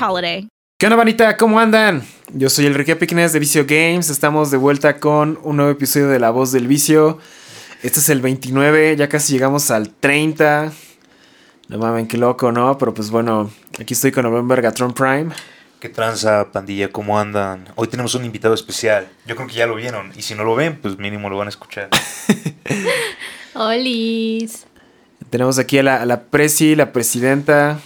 holiday. ¿Qué onda, Vanita? ¿Cómo andan? Yo soy Enrique Piquines de Vicio Games. Estamos de vuelta con un nuevo episodio de La Voz del Vicio. Este es el 29, ya casi llegamos al 30. No mames, qué loco, ¿no? Pero pues bueno, aquí estoy con November Gatron Prime. ¿Qué tranza, pandilla? ¿Cómo andan? Hoy tenemos un invitado especial. Yo creo que ya lo vieron. Y si no lo ven, pues mínimo lo van a escuchar. Olis. Tenemos aquí a la, a la presi, la presidenta.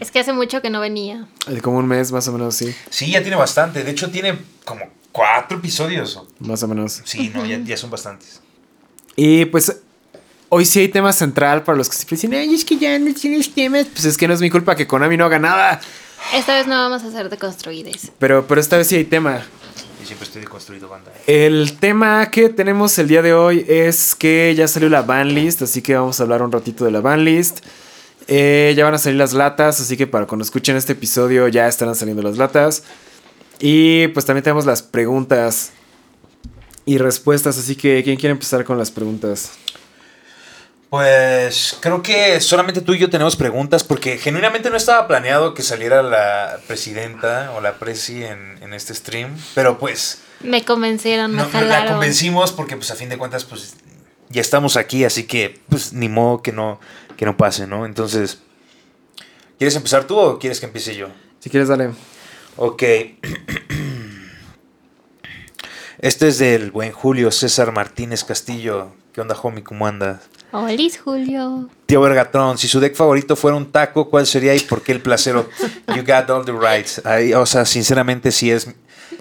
Es que hace mucho que no venía. De como un mes, más o menos, sí. Sí, ya tiene bastante. De hecho, tiene como cuatro episodios. Más o menos. Sí, no, ya, ya son bastantes. Y pues hoy sí hay tema central para los que siempre dicen, ay, es que ya no tienes temas. Pues es que no es mi culpa que Konami no haga nada. Esta vez no vamos a hacer deconstruides. Pero, pero esta vez sí hay tema. Yo siempre estoy deconstruido, banda. El tema que tenemos el día de hoy es que ya salió la banlist, así que vamos a hablar un ratito de la banlist. Eh, ya van a salir las latas, así que para cuando escuchen este episodio ya estarán saliendo las latas. Y pues también tenemos las preguntas y respuestas, así que ¿quién quiere empezar con las preguntas? Pues creo que solamente tú y yo tenemos preguntas porque genuinamente no estaba planeado que saliera la presidenta o la presi en, en este stream, pero pues Me convencieron, me no, la convencimos porque pues a fin de cuentas pues ya estamos aquí, así que pues ni modo que no, que no pase, ¿no? Entonces, ¿quieres empezar tú o quieres que empiece yo? Si quieres, dale. Ok. Este es del buen Julio César Martínez Castillo. ¿Qué onda, homie? ¿Cómo andas? Olis, Julio. Tío Vergatrón, si su deck favorito fuera un taco, ¿cuál sería y por qué el placero? You got all the rights. Ahí, o sea, sinceramente, sí es.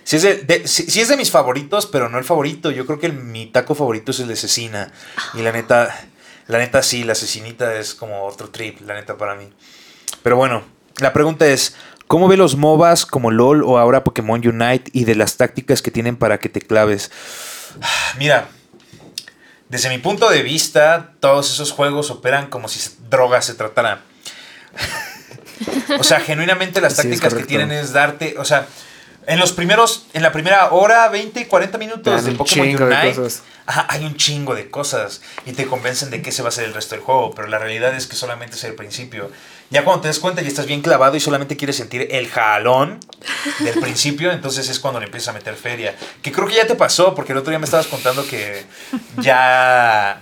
Sí es, de, de- sí- sí es de mis favoritos, pero no el favorito. Yo creo que el- mi taco favorito es el de cecina. Y la neta, la neta sí, la cecinita es como otro trip, la neta para mí. Pero bueno, la pregunta es, ¿cómo ve los MOBAs como LOL o ahora Pokémon Unite y de las tácticas que tienen para que te claves? Mira, desde mi punto de vista, todos esos juegos operan como si se- droga se tratara. o sea, genuinamente las Sí, tácticas que tienen es darte, o sea, en los primeros, en la primera hora, 20, 40 Te minutos de Pokémon de Unite, ajá, hay un chingo de cosas y te convencen de qué se va a hacer el resto del juego, pero la realidad es que solamente es el principio. Ya cuando te das cuenta ya estás bien clavado y solamente quieres sentir el jalón del principio, entonces es cuando le empiezas a meter feria. Que creo que ya te pasó, porque el otro día me estabas contando que ya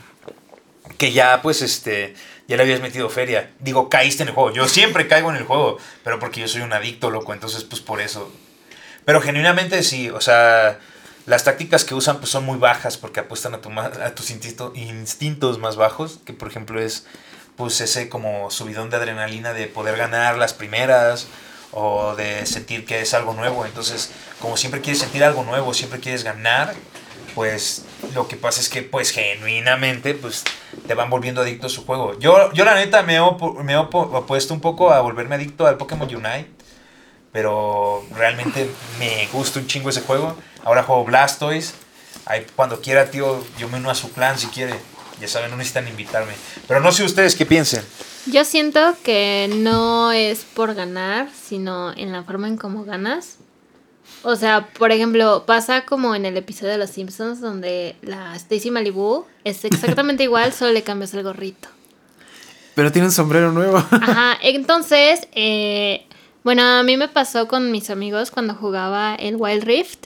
que ya pues este ya le habías metido feria. Digo, caíste en el juego. Yo siempre caigo en el juego, pero porque yo soy un adicto, loco, entonces pues por eso. Pero genuinamente sí, o sea, las tácticas que usan pues son muy bajas porque apuestan a, tu a tus instinto- instintos más bajos, que por ejemplo es pues ese como subidón de adrenalina de poder ganar las primeras o de sentir que es algo nuevo. Entonces, como siempre quieres sentir algo nuevo, siempre quieres ganar, pues lo que pasa es que pues genuinamente pues te van volviendo adicto a su juego. Yo, yo la neta me he, opuesto un poco a volverme adicto al Pokémon Unite. Pero realmente me gusta un chingo ese juego. Ahora juego Blastoise. Ahí cuando quiera, tío, yo me uno a su clan si quiere. Ya saben, no necesitan invitarme. Pero no sé ustedes qué piensen. Yo siento que no es por ganar, sino en la forma en cómo ganas. O sea, por ejemplo, pasa como en el episodio de Los Simpsons donde la Stacy Malibu es exactamente igual, solo le cambias el gorrito. Pero tiene un sombrero nuevo. Ajá, entonces, eh, bueno, a mí me pasó con mis amigos cuando jugaba el Wild Rift,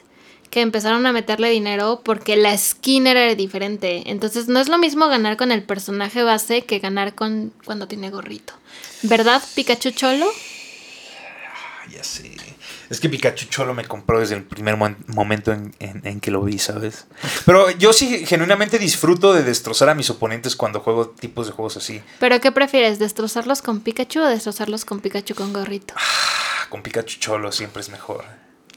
que empezaron a meterle dinero porque la skin era diferente. Entonces, no es lo mismo ganar con el personaje base que ganar con cuando tiene gorrito. ¿Verdad, Pikachu Cholo? ya sé. Es que Pikachu Cholo me compró desde el primer mo- momento en, en- en que lo vi, ¿sabes? Pero yo sí genuinamente disfruto de destrozar a mis oponentes cuando juego tipos de juegos así. ¿Pero qué prefieres? ¿Destrozarlos con Pikachu o destrozarlos con Pikachu con gorrito? Ah, Con Pikachu Cholo siempre es mejor.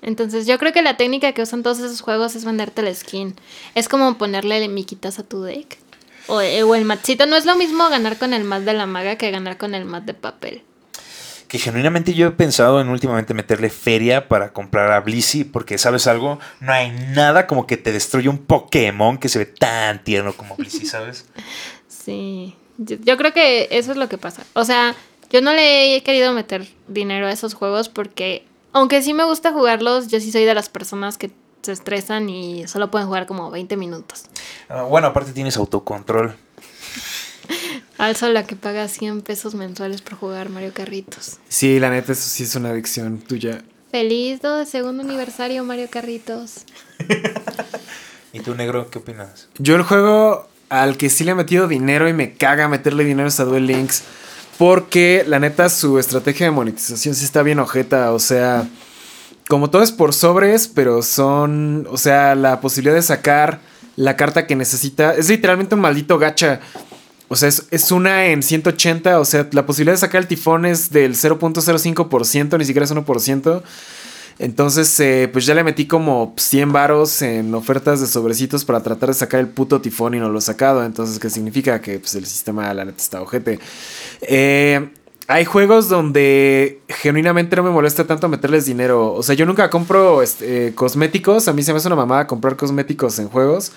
Entonces yo creo que la técnica que usan todos esos juegos es venderte el skin. Es como ponerle miquitas a tu deck. O, eh, o el matcito. No es lo mismo ganar con el mat de la maga que ganar con el mat de papel. Que genuinamente yo he pensado en últimamente meterle feria para comprar a Blissey, porque ¿sabes algo? No hay nada como que te destruye un Pokémon que se ve tan tierno como Blissey, ¿sabes? Sí. Yo, yo creo que eso es lo que pasa. O sea, yo no le he querido meter dinero a esos juegos porque, aunque sí me gusta jugarlos, yo sí soy de las personas que se estresan y solo pueden jugar como 20 minutos. Ah, bueno, aparte tienes autocontrol. Alzo la que paga 100 pesos mensuales por jugar Mario Carritos. Sí, la neta, eso sí es una adicción tuya. Feliz do- segundo aniversario Mario Carritos. ¿Y tú, negro, qué opinas? Yo el juego al que sí le he metido dinero y me caga meterle dinero es a Duel Links. Porque la neta su estrategia de monetización sí está bien ojeta. O sea, como todo es por sobres, pero son... O sea, la posibilidad de sacar la carta que necesita. Es literalmente un maldito gacha. O sea, es, es una en 180. O sea, la posibilidad de sacar el tifón es del 0.05%, ni siquiera es 1%. Entonces, eh, pues ya le metí como 100 varos en ofertas de sobrecitos para tratar de sacar el puto tifón y no lo he sacado. Entonces, ¿qué significa? Que pues, el sistema, la neta, está ojete. Eh, hay juegos donde genuinamente no me molesta tanto meterles dinero. O sea, yo nunca compro este, eh, cosméticos. A mí se me hace una mamada comprar cosméticos en juegos.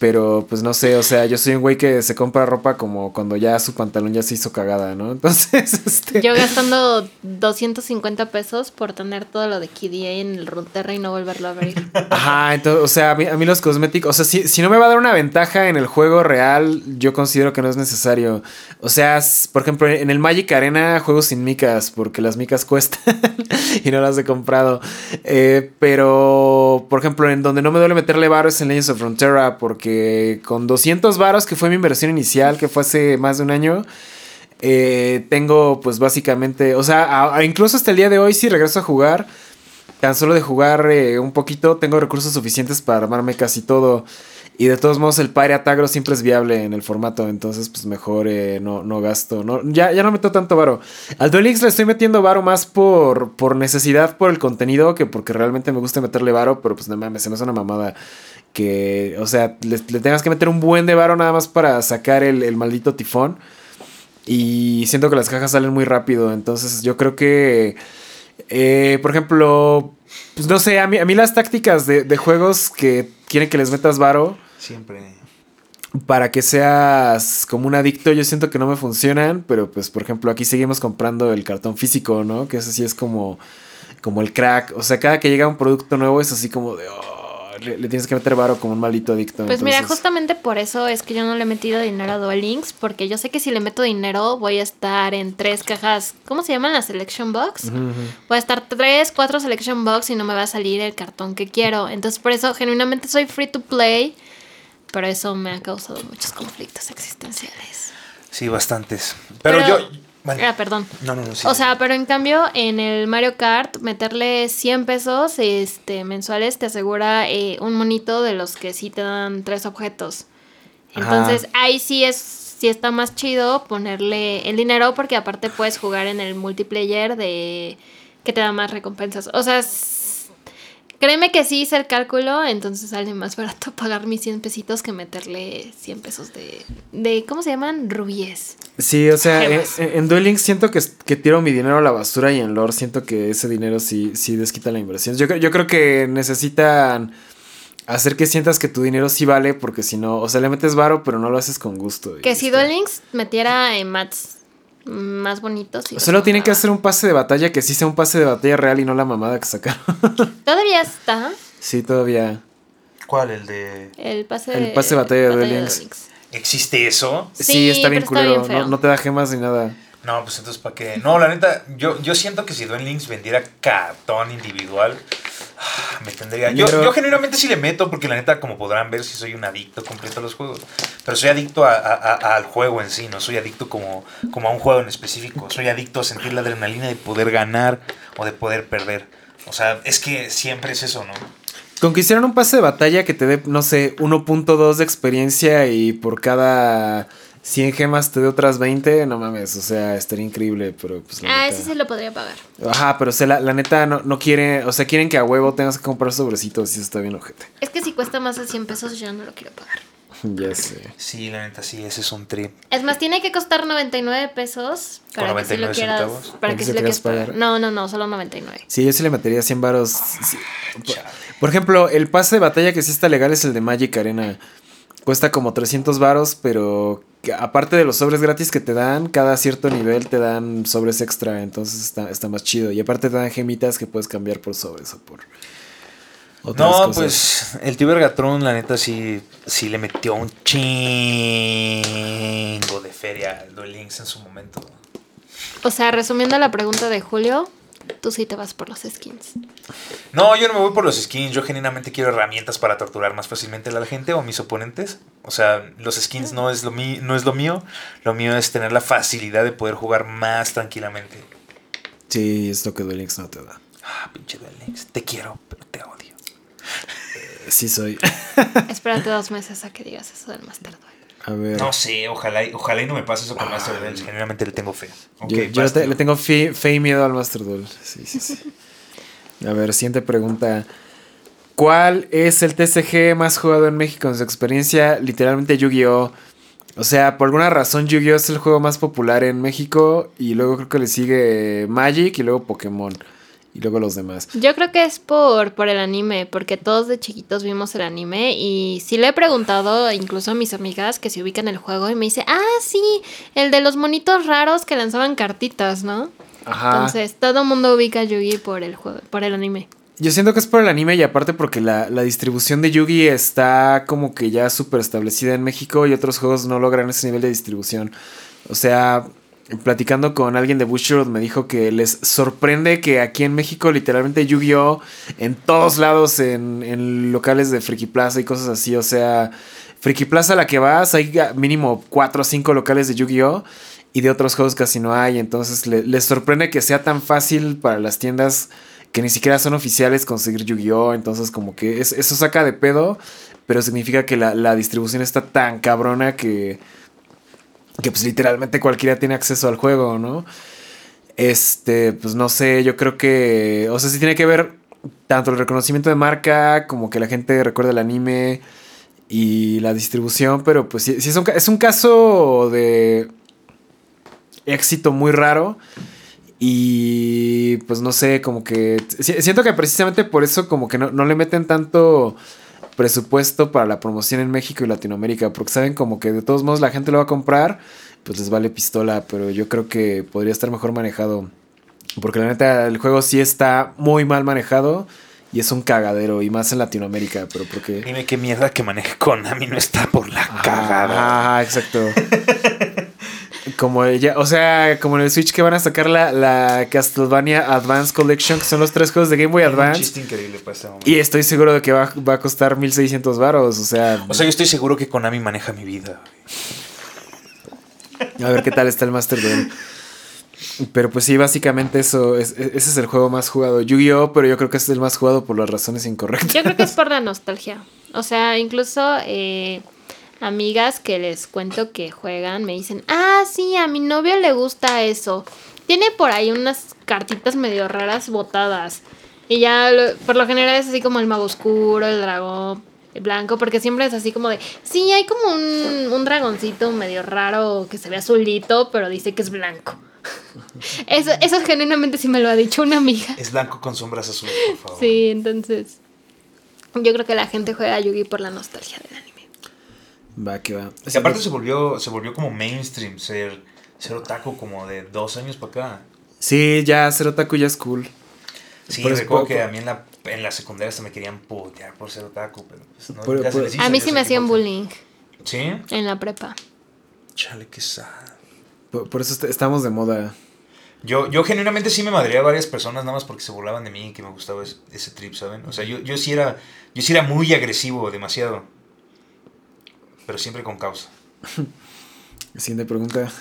Pero pues no sé, o sea, yo soy un güey que se compra ropa como cuando ya su pantalón ya se hizo cagada, ¿no? Entonces, este... Yo gastando 250 pesos por tener todo lo de KDA en el Runeterra y no volverlo a abrir. Ajá, entonces, o sea, a mí, a mí los cosméticos, o sea, si, si no me va a dar una ventaja en el juego real, yo considero que no es necesario. O sea, por ejemplo, en el Magic Arena juego sin micas, porque las micas cuestan y no las he comprado. Eh, pero, por ejemplo, en donde no me duele meterle varo es en Legends of Frontera, porque con 200 varos, que fue mi inversión inicial, que fue hace más de un año, eh, tengo pues básicamente, o sea, incluso hasta el día de hoy, si regreso a jugar, tan solo de jugar eh, un poquito, tengo recursos suficientes para armarme casi todo. Y de todos modos, el Pirate Agro siempre es viable en el formato. Entonces, pues mejor eh, no, no gasto. No, ya, ya no meto tanto varo. Al Duel Links le estoy metiendo varo más por, por necesidad, por el contenido, que porque realmente me gusta meterle varo. Pero pues no mames, se me hace una mamada. Que, o sea, le, le tengas que meter un buen de varo nada más para sacar el, el maldito tifón. Y siento que las cajas salen muy rápido. Entonces, yo creo que. Eh, por ejemplo, pues no sé, a mí, a mí las tácticas de, de juegos que quieren que les metas varo Siempre. para que seas como un adicto, yo siento que no me funcionan, pero pues por ejemplo aquí seguimos comprando el cartón físico, ¿no? Que ese sí es como, como el crack, o sea, cada que llega un producto nuevo es así como de, oh, le, le tienes que meter varo como un maldito adicto. Pues mira, justamente por eso es que yo no le he metido dinero a Duel Links, porque yo sé que si le meto dinero voy a estar en tres cajas, ¿cómo se llaman las Selection Box? Voy a estar tres, cuatro Selection Box y no me va a salir el cartón que quiero. Entonces por eso genuinamente soy free to play, pero eso me ha causado muchos conflictos existenciales. Sí, bastantes. Pero, Pero- yo. Ah, perdón. no, no, no. sí. O sea, pero en cambio, en el Mario Kart, meterle 100 pesos este, mensuales te asegura eh, un monito de los que sí te dan tres objetos. Entonces, ahí sí es sí está más chido ponerle el dinero porque aparte puedes jugar en el multiplayer de que te da más recompensas. O sea, créeme que sí hice el cálculo, entonces sale más barato pagar mis 100 pesitos que meterle 100 pesos de, de ¿cómo se llaman? Rubíes. Sí, o sea, en, Gemas. en Duel Links siento que, que tiro mi dinero a la basura y en lore siento que ese dinero sí, sí desquita la inversión. Yo, creo- yo creo que necesitan hacer que sientas que tu dinero sí vale porque si no, o sea, le metes varo pero no lo haces con gusto. Que si Duel Links metiera en mats más bonitos. y Solo tienen que hacer un pase de batalla que sí sea un pase de batalla real y no la mamada que sacaron. Todavía está sí, todavía. ¿Cuál? El de. el pase El pase de batalla de Duel Links. ¿Existe eso? Sí, Sí, está bien está culero. bien no, no te da gemas ni nada. No, pues entonces, ¿para qué? No, la neta, yo, yo siento que si Duel Links vendiera cartón individual, me tendría. Yo, Pero- yo genuinamente sí le meto, porque la neta, como podrán ver, sí soy un adicto completo a los juegos. Pero soy adicto a- a- a- al juego en sí, no soy adicto como, como a un juego en específico. Soy adicto a sentir la adrenalina de poder ganar o de poder perder. O sea, es que siempre es eso, ¿no? Con que hicieran un pase de batalla que te dé, no sé, 1.2 de experiencia y por cada 100 gemas te dé otras 20, no mames, o sea, estaría increíble, pero pues la Ah, neta- ese se lo podría pagar. Ajá, pero o sea, la, la neta no, no quiere, o sea, quieren que a huevo tengas que comprar sobrecitos y eso está bien ojete. Es que si cuesta más de 100 pesos, yo no lo quiero pagar. Ya sé. Sí, la neta, sí, ese es un trip. Es más, tiene que costar 99 pesos para que si lo 99 quieras. centavos? Para que que si se lo quieras pagar. No, no, no, solo 99. Sí, yo sí le metería 100 varos. sí. Chale. Por ejemplo, el pase de batalla que sí está legal es el de Magic Arena. Cuesta como 300 varos, pero que aparte de los sobres gratis que te dan, cada cierto nivel te dan sobres extra, entonces está, está más chido. Y aparte te dan gemitas que puedes cambiar por sobres o por otras No, cosas. pues el tío Vergatron, la neta, sí, sí le metió un chingo de feria al Duel Links en su momento. O sea, resumiendo la pregunta de Julio, tú sí te vas por los skins. No, yo no me voy por los skins. Yo genuinamente quiero herramientas para torturar más fácilmente a la gente o a mis oponentes. O sea, los skins no es lo, mi- no es lo mío. Lo mío es tener la facilidad de poder jugar más tranquilamente. Sí, es lo que Duel Links no te da. Ah, pinche Duel Links. Te quiero, pero te odio. Sí soy. Espérate dos meses a que digas eso del Master Duel. A ver. No sé, ojalá, y- ojalá y no me pase eso con Master Duel. Genuinamente le tengo fe. Ok, yo yo le, basta. te- le tengo fe, fe y miedo al Master Duel. Sí, sí, sí. A ver, siguiente pregunta. ¿Cuál es el TCG más jugado en México en su experiencia? Literalmente Yu-Gi-Oh! O sea, por alguna razón Yu-Gi-Oh! es el juego más popular en México y luego creo que le sigue Magic y luego Pokémon y luego los demás. Yo creo que es por, por el anime, porque todos de chiquitos vimos el anime y sí le he preguntado incluso a mis amigas que se ubican el juego y me dice, ah, sí, el de los monitos raros que lanzaban cartitas, ¿no? Ajá. Entonces, todo el mundo ubica a Yugi por el juego, por el anime. Yo siento que es por el anime y aparte porque la, la distribución de Yugi está como que ya súper establecida en México y otros juegos no logran ese nivel de distribución. O sea, platicando con alguien de Bushiroad me dijo que les sorprende que aquí en México literalmente Yu-Gi-Oh! en todos lados, en, locales de Friki Plaza y cosas así. O sea, Friki Plaza a la que vas hay mínimo 4 o 5 locales de Yu-Gi-Oh! y de otros juegos casi no hay. Entonces le- les sorprende que sea tan fácil para las tiendas que ni siquiera son oficiales conseguir Yu-Gi-Oh! Entonces como que es- eso saca de pedo, pero significa que la distribución está tan cabrona que, que pues literalmente cualquiera tiene acceso al juego, ¿no? Este, pues no sé, yo creo que, o sea, sí tiene que ver tanto el reconocimiento de marca como que la gente recuerda el anime y la distribución, pero pues sí, es, un, es un caso de éxito muy raro. Y pues no sé, como que si- siento que precisamente por eso como que no, no le meten tanto presupuesto para la promoción en México y Latinoamérica, porque saben como que de todos modos la gente lo va a comprar, pues les vale pistola, pero yo creo que podría estar mejor manejado, porque la neta el juego sí está muy mal manejado y es un cagadero, y más en Latinoamérica, pero porque... Dime qué mierda que maneje Konami no está por la cagada. Ah, exacto. Como ella, o sea, como en el Switch que van a sacar la, la Castlevania Advance Collection, que son los tres juegos de Game Boy Un Advance. chiste increíble para este momento. Y estoy seguro de que va, va a costar 1600 varos. O sea, O sea, yo estoy seguro que Konami maneja mi vida. a ver qué tal está el Master Duel. Pero pues sí, básicamente eso, es- e- ese es el juego más jugado. Yu-Gi-Oh! Pero yo creo que es el más jugado por las razones incorrectas. Yo creo que es por la nostalgia. O sea, incluso eh, amigas que les cuento que juegan me dicen, ah, sí, a mi novio le gusta eso. Tiene por ahí unas cartitas medio raras botadas. Y ya lo- por lo general es así como el mago oscuro, el dragón el blanco, porque siempre es así como de, sí, hay como un, un dragoncito medio raro que se ve azulito, pero dice que es blanco. Eso, eso genuinamente sí me lo ha dicho una amiga. Es blanco con sombras azules, por favor. Sí, entonces. Yo creo que la gente juega a Yugi por la nostalgia del anime. Va, que va. Y aparte se volvió, se volvió como mainstream ser, ser otaku como de dos años para acá. Sí, ya ser otaku ya es cool. Sí, Por recuerdo que a mí en la, en la secundaria se me querían putear por ser otaku, pero pues no, Por- por- hizo, A mí sí me hacían bullying ¿Sí? en la prepa. Chale, qué sad. Por, por eso est- estamos de moda. Yo, yo genuinamente sí me madreé a varias personas nada más porque se burlaban de mí y que me gustaba ese, ese trip, ¿saben? O sea, yo, yo sí era yo sí era muy agresivo, demasiado. Pero siempre con causa. Siguiente pregunta.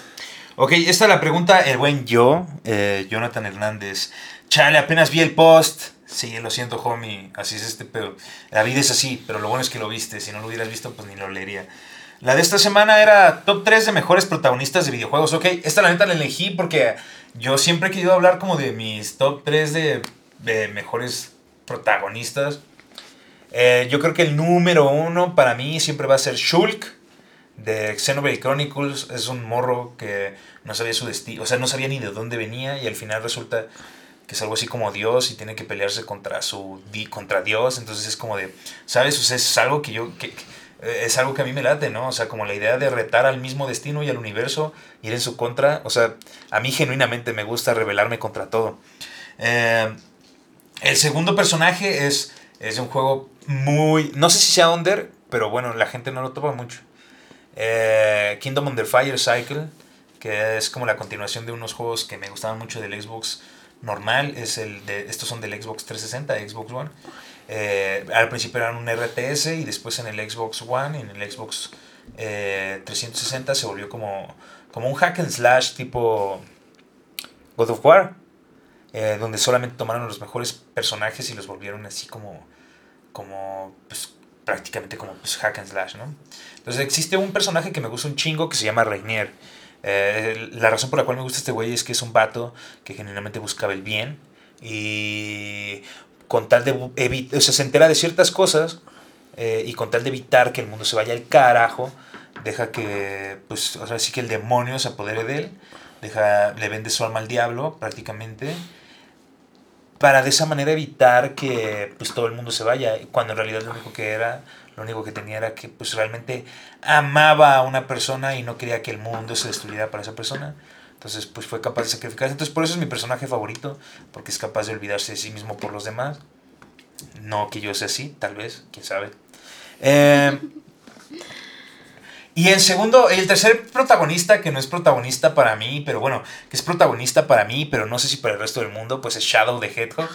Ok, esta es la pregunta, el buen yo, eh, Jonathan Hernández. Chale, apenas vi el post. Sí, lo siento, homie. Así es este pedo. La vida es así, pero lo bueno es que lo viste. Si no lo hubieras visto, pues ni lo leería. La de esta semana era top 3 de mejores protagonistas de videojuegos. Ok, esta la neta la elegí porque yo siempre he querido hablar como de mis top 3 de, de mejores protagonistas. Eh, yo creo que el número uno para mí siempre va a ser Shulk de Xenoblade Chronicles. Es un morro que no sabía su destino, o sea, no sabía ni de dónde venía y al final resulta que es algo así como Dios y tiene que pelearse contra su contra Dios, entonces es como de, ¿sabes? Es algo que yo que, eh, es algo que a mí me late, ¿no? O sea, como la idea de retar al mismo destino y al universo, ir en su contra. O sea, a mí genuinamente me gusta rebelarme contra todo. Eh, el segundo personaje es, es un juego muy... No sé si sea under, pero bueno, la gente no lo topa mucho. Eh, Kingdom Under Fire Cycle, que es como la continuación de unos juegos que me gustaban mucho del Xbox normal. Es el de, estos son del Xbox 360, Xbox One. Eh, al principio eran un RTS y después en el Xbox One, en el Xbox 360 eh, se volvió como, como un hack and slash tipo God of War, eh, donde solamente tomaron los mejores personajes y los volvieron así como, como pues, prácticamente como pues, hack and slash, ¿no? Entonces existe un personaje que me gusta un chingo que se llama Rainier. la razón por la cual me gusta este güey es que es un vato que genuinamente buscaba el bien y con tal de evitar, o se entera de ciertas cosas eh, y con tal de evitar que el mundo se vaya al carajo, deja que, pues, o sea, sí que el demonio se apodere de él, deja, le vende su alma al diablo prácticamente, para de esa manera evitar que, pues, todo el mundo se vaya, cuando en realidad lo único que era, lo único que tenía era que, pues, realmente amaba a una persona y no quería que el mundo se destruyera para esa persona. Entonces, pues fue capaz de sacrificarse. Entonces, por eso es mi personaje favorito, porque es capaz de olvidarse de sí mismo por los demás. No que yo sea así, tal vez, quién sabe. Eh, y el segundo, el tercer protagonista, que no es protagonista para mí, pero bueno, que es protagonista para mí, pero no sé si para el resto del mundo, pues es Shadow the Hedgehog.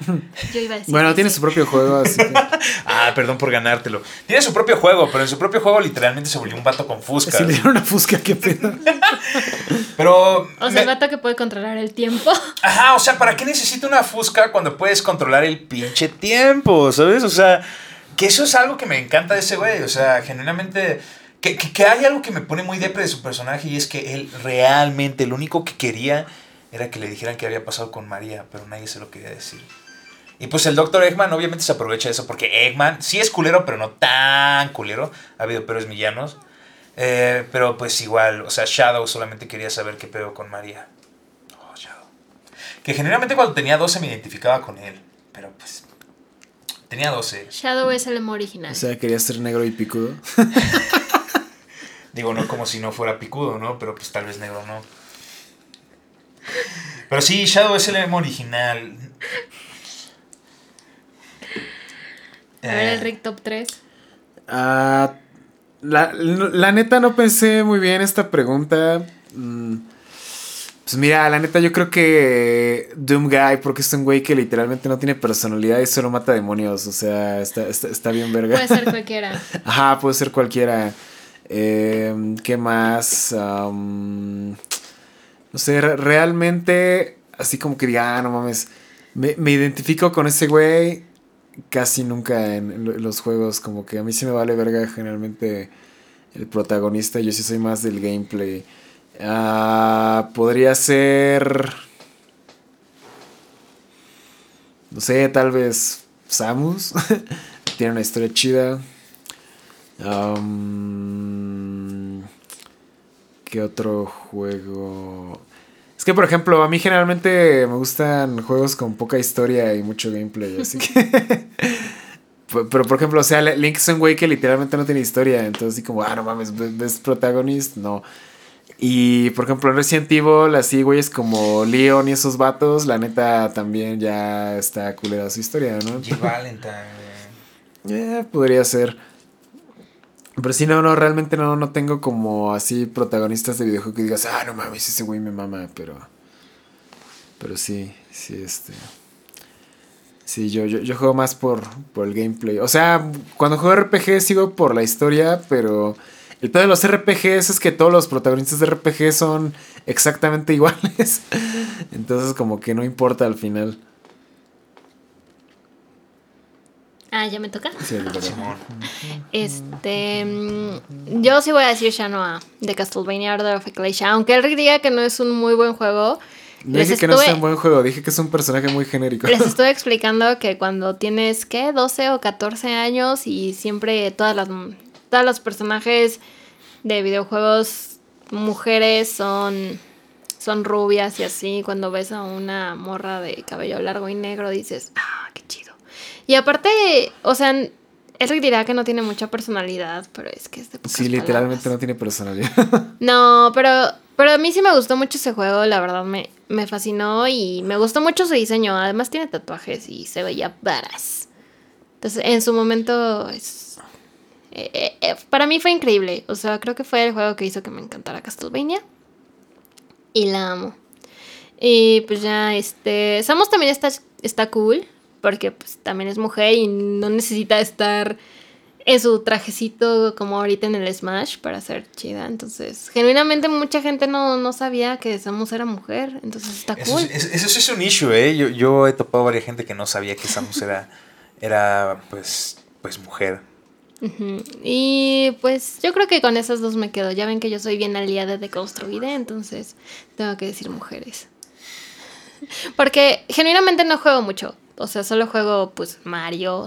Yo iba a decir bueno, tiene su propio juego, así que... ah, perdón por ganártelo. Tiene su propio juego, pero en su propio juego literalmente se volvió un vato con fusca. Si le dieron una fusca, qué pedo. pero... O sea, el vato que puede controlar el tiempo. Ajá, o sea, ¿para qué necesita una fusca cuando puedes controlar el pinche tiempo? ¿Sabes? O sea, que eso es algo que me encanta de ese güey. O sea, genuinamente... Que, que, que hay algo que me pone muy depre de su personaje y es que él realmente lo único que quería era que le dijeran qué había pasado con María, pero nadie se lo quería decir. Y pues el Dr. Eggman obviamente se aprovecha de eso porque Eggman sí es culero, pero no tan culero. Ha habido peores villanos. Eh, pero pues igual, o sea, Shadow solamente quería saber qué pedo con María. Oh, Shadow. Que generalmente cuando tenía 12 me identificaba con él. Pero pues. Tenía 12. Shadow es el emo original. O sea, quería ser negro y picudo. Digo, no como si no fuera picudo, ¿no? Pero pues tal vez negro no. Pero sí, Shadow es el emo original. A ver, el Rick Top 3. Ah, la, la, neta no pensé muy bien esta pregunta. Mm, pues mira, la neta yo creo que Doom Guy, porque es un güey que literalmente no tiene personalidad y solo mata demonios. O sea, está, está, bien verga. Puede ser cualquiera. Ajá, puede ser cualquiera. Eh, ¿Qué más? no sé, realmente, así como que diga, ah, no mames, me, me identifico con ese güey casi nunca en, los juegos, como que a mí sí me vale verga generalmente el protagonista, yo sí soy más del gameplay. Ah, podría ser... No sé, tal vez Samus. Tiene una historia chida. Um, ¿Qué otro juego? Es que, por ejemplo, a mí generalmente me gustan juegos con poca historia y mucho gameplay, así que... Pero, por ejemplo, o sea, Link es un güey que literalmente no tiene historia, entonces así como, ah, no mames, ¿ves protagonista? No. Y, por ejemplo, en Resident Evil, así güeyes como Leon y esos vatos, la neta también ya está culera su historia, ¿no? Jill Valentine. Eh, podría ser. Pero sí, no, no, realmente no, no tengo como así protagonistas de videojuego que digas, ah, no mames, ese güey me mama, pero. Pero sí, sí, este. Sí, yo, yo, yo juego más por, por el gameplay. O sea, cuando juego RPG sigo por la historia, pero el pedo de los RPGs es que todos los protagonistas de RPG son exactamente iguales. Entonces como que no importa al final. Ah, ya me toca. Sí. Este. mm, Yo sí voy a decir Shanoa de Castlevania Order of Ecclesia. Aunque él diga que no es un muy buen juego. No dije que no sea estuve- un buen juego, dije que es un personaje muy genérico. Les estoy explicando que cuando tienes, ¿qué? 12 o 14 años y siempre todas las, todos los personajes de videojuegos mujeres son, son rubias y así. Cuando ves a una morra de cabello largo y negro dices, ah, qué chido. Y aparte, o sea, él dirá que no tiene mucha personalidad, pero es que es de pocas Sí, literalmente palabras. no tiene personalidad. No, pero, pero a mí sí me gustó mucho ese juego, la verdad me, me fascinó y me gustó mucho su diseño. Además tiene tatuajes y se veía varas. Entonces, en su momento, es, eh, eh, eh, para mí fue increíble. O sea, creo que fue el juego que hizo que me encantara Castlevania. Y la amo. Y pues ya, este, Samus también está, está cool, porque pues también es mujer y no necesita estar en su trajecito como ahorita en el Smash para ser chida. Entonces, genuinamente mucha gente no, no sabía que Samus era mujer. Entonces está Eso, cool. es- eso sí es un issue, ¿eh? Yo, yo he topado a varias gente que no sabía que Samus era, era pues, pues mujer. Y pues yo creo que con esas dos me quedo. Ya ven que yo soy bien aliada de construida, entonces tengo que decir mujeres. Porque genuinamente no juego mucho. O sea, solo juego pues Mario,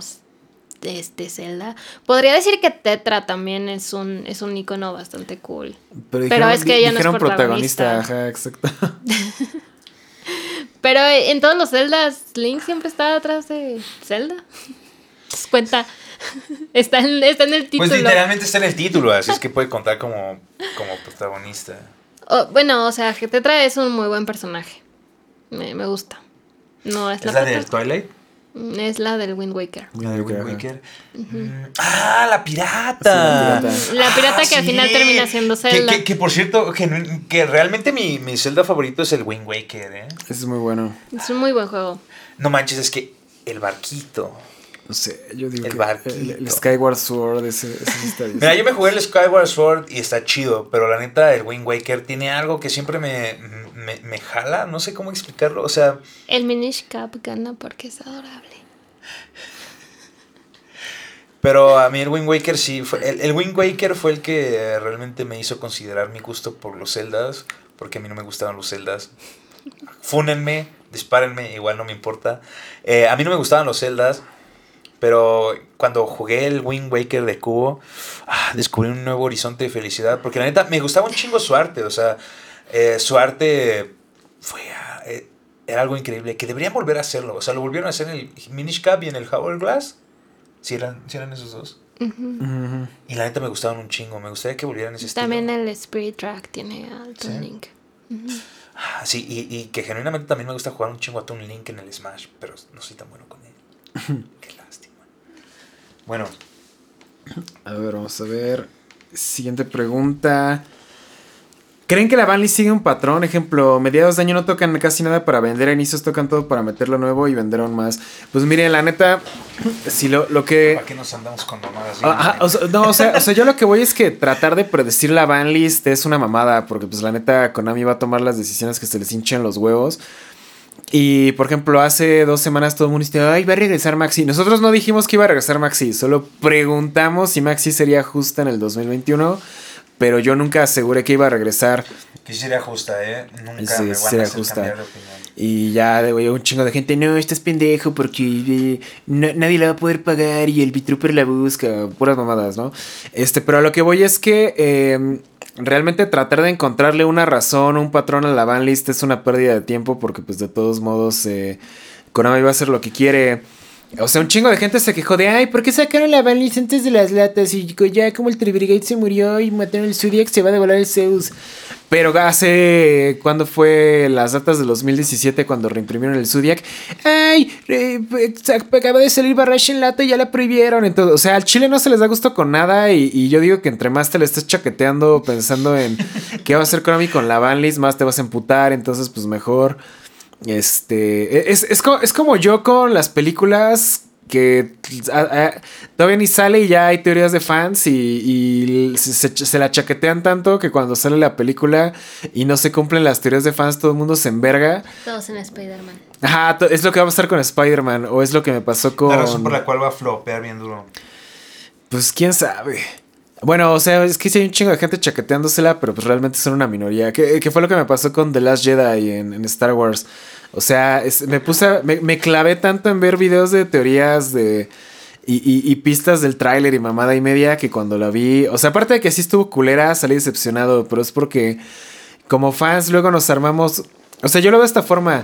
este Zelda. Podría decir que Tetra también es un, es un icono bastante cool. Pero es que ella no es dijeron protagonista. Ajá, exacto. Pero en todos los Zeldas, Link siempre está atrás de Zelda. Pues cuenta. Está en, está en el título. Pues literalmente está en el título, así es que puede contar como, como protagonista. Oh, bueno, o sea, que Tetra es un muy buen personaje. Me, me gusta. No es, ¿Es la, la del Twilight? Es la del Wind Waker. La del Wind. Waker. Mm, ¡Ah, la pirata! Sí, la pirata. La pirata Ah, que al final termina siendo Zelda. Que, que, por cierto, que, que realmente mi, mi Zelda favorito es el Wind Waker, ¿eh? Es muy bueno. Es un muy buen juego. No manches, es que el barquito. No sé, yo digo El que barquito. el, el Skyward Sword, ese, ese está bien. Mira, yo me jugué el Skyward Sword y está chido, pero la neta, el Wind Waker tiene algo que siempre me, me, me jala, no sé cómo explicarlo, o sea, El Minish Cap gana porque es adorable. pero a mí el Wind Waker sí, fue, el, el Wind Waker fue el que realmente me hizo considerar mi gusto por los Zeldas, porque a mí no me gustaban los Zeldas. Fúnenme, dispárenme, igual no me importa. Eh, a mí no me gustaban los Zeldas, pero cuando jugué el Wind Waker de Cubo, ah, descubrí un nuevo horizonte de felicidad. Porque la neta, me gustaba un chingo su arte. O sea, eh, su arte fue. eh, era algo increíble. Que deberían volver a hacerlo. O sea, lo volvieron a hacer en el Minish Cap y en el Hourglass. Si eran, sí eran esos dos. Ujú. Y la neta me gustaban un chingo. Me gustaría que volvieran ese También estilo. el Spirit Track tiene a Toon Sí. Link. Ah, sí, y, y que genuinamente también me gusta jugar un chingo a Toon Link en el Smash. Pero no soy tan bueno con él. Qué lástima. Bueno, A ver, vamos a ver. Siguiente pregunta. ¿Creen que la banlist sigue un patrón? Ejemplo, mediados de año no tocan casi nada para vender, a inicios tocan todo para meterlo nuevo y vender aún más. Pues miren, la neta, si lo, lo que... ¿para qué nos andamos con mamadas? Ah, ajá, o sea, no, o sea, o sea, yo lo que voy es que tratar de predecir la banlist es una mamada, porque pues la neta Konami va a tomar las decisiones que se les hinchen los huevos. Y por ejemplo, hace dos semanas todo el mundo dice, ay, va a regresar Maxi. Nosotros no dijimos que iba a regresar Maxi, solo preguntamos si Maxi sería justa en el 2021, pero yo nunca aseguré que iba a regresar. Que sería justa, ¿eh? Nunca Sí, me van a hacer justa. cambiar de opinión. Y ya de un chingo de gente, no, estás pendejo porque eh, na- nadie la va a poder pagar y el Bitrooper la busca, puras mamadas, ¿no? Este, pero a lo que voy es que eh, realmente tratar de encontrarle una razón, un patrón a la banlist es una pérdida de tiempo porque pues de todos modos eh, Konami va a hacer lo que quiere. O sea, un chingo de gente se quejó de, ay, ¿por qué sacaron la banlist antes de las latas? Y ya como el Tribrigate se murió y mataron el Zodiac, se va a devolar el Zeus. Pero hace, cuando fue las datas del 2017 cuando reimprimieron el Zodiac? Ay, acaba de salir Barrage en lata y ya la prohibieron. Entonces, o sea, al Chile no se les da gusto con nada y, yo digo que entre más te le estés chaqueteando pensando en qué va a hacer Konami con la banlist, más te vas a emputar. Entonces, pues mejor Este. e, Es, es, es como yo con las películas que a- a- todavía ni sale y ya hay teorías de fans y, y se, se- se la chaquetean tanto que cuando sale la película y no se cumplen las teorías de fans, todo el mundo se enverga. Todos en Spider-Man. Ajá, es lo que va a pasar con Spider-Man o es lo que me pasó con... La razón por la cual va a flopear bien duro. Pues quién sabe. Bueno, o sea, es que sí hay un chingo de gente chaqueteándosela, pero pues realmente son una minoría. ¿Qué, qué fue lo que me pasó con The Last Jedi en, en Star Wars? O sea, me puse, me, clavé tanto en ver videos de teorías de... Y, pistas del tráiler y mamada y media que cuando la vi... O sea, aparte de que sí estuvo culera, salí decepcionado, pero es porque como fans luego nos armamos... O sea, yo lo veo de esta forma.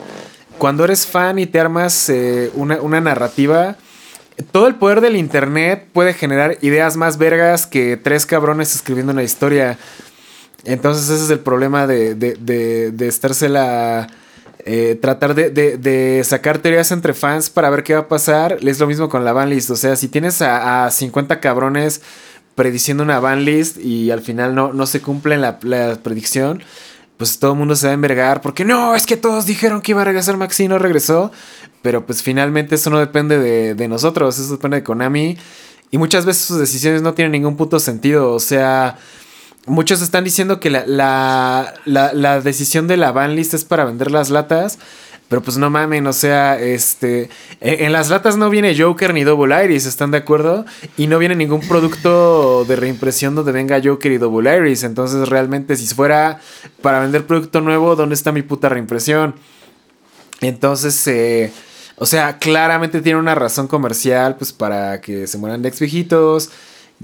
Cuando eres fan y te armas eh, una, una narrativa, todo el poder del internet puede generar ideas más vergas que tres cabrones escribiendo una historia. Entonces ese es el problema de, de, de, de estársela... eh, tratar de, sacar teorías entre fans para ver qué va a pasar. Es lo mismo con la banlist. O sea, si tienes a, a 50 cabrones prediciendo una banlist y al final no, no se cumple la, la predicción, pues todo el mundo se va a envergar porque no, es que todos dijeron que iba a regresar Maxi y no regresó. Pero pues finalmente eso no depende de, de nosotros, eso depende de Konami. Y muchas veces sus decisiones no tienen ningún puto sentido. O sea, muchos están diciendo que la, la, la, decisión de la banlist es para vender las latas. Pero pues no mamen, o sea, este. En, las latas no viene Joker ni Double Iris, ¿están de acuerdo? Y no viene ningún producto de reimpresión donde venga Joker y Double Iris. Entonces, realmente, si fuera para vender producto nuevo, ¿dónde está mi puta reimpresión? Entonces, eh, o sea, claramente tiene una razón comercial, pues para que se mueran decks viejitos,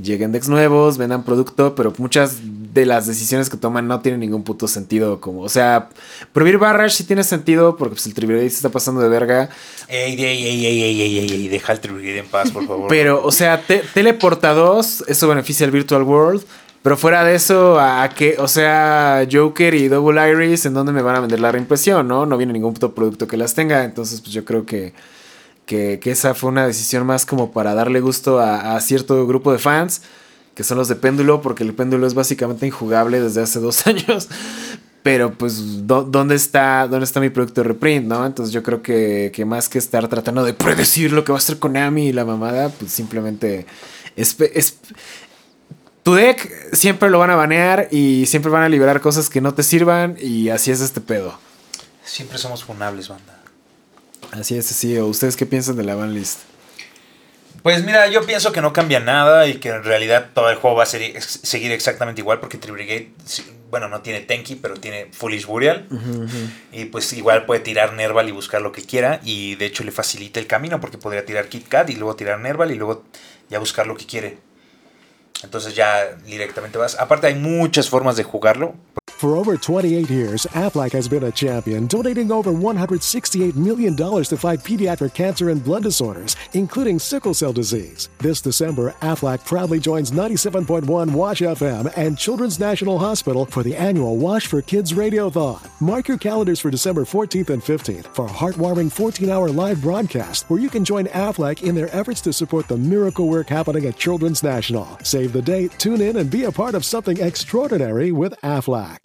lleguen decks nuevos, vendan producto, pero muchas de las decisiones que toman no tienen ningún puto sentido. Como, o sea, prohibir Barrage sí tiene sentido, porque pues, el Tribunal se está pasando de verga. Ey, ey, ey, ey, ey, ey, ey, ey, deja el Tribunal en paz, por favor. Pero, o sea, te- Teleporta 2, eso beneficia al Virtual World. Pero fuera de eso, a que, o sea, Joker y Double Iris, ¿en dónde me van a vender la reimpresión? No, no viene ningún puto producto que las tenga. Entonces, pues yo creo que, que, que esa fue una decisión más como para darle gusto a, cierto grupo de fans, que son los de Péndulo, porque el Péndulo es básicamente injugable desde hace dos años. Pero, pues, ¿dó- ¿dónde está, ¿dónde está mi producto de reprint, no? Entonces, yo creo que, que más que estar tratando de predecir lo que va a hacer Konami y la mamada, pues simplemente. espe- es- tu deck siempre lo van a banear y siempre van a liberar cosas que no te sirvan y así es este pedo. Siempre somos funables, banda. Así es, así. ¿O ustedes qué piensan de la banlist? Pues mira, yo pienso que no cambia nada y que en realidad todo el juego va a ser- seguir exactamente igual porque Tribrigade, bueno, no tiene Tenki, pero tiene Foolish Burial. Y pues igual puede tirar Nerval y buscar lo que quiera y de hecho le facilita el camino porque podría tirar Kit Kat y luego tirar Nerval y luego ya buscar lo que quiere. Entonces ya directamente vas. Aparte hay muchas formas de jugarlo. For over 28 years, Aflac has been a champion, donating over $168 million to fight pediatric cancer and blood disorders, including sickle cell disease. This December, Aflac proudly joins 97.1 Wash FM and Children's National Hospital for the annual Wash for Kids Radiothon. Mark your calendars for December 14th and 15th for a heartwarming 14 hour live broadcast where you can join Aflac in their efforts to support the miracle work happening at Children's National. Save the date, tune in, and be a part of something extraordinary with Aflac.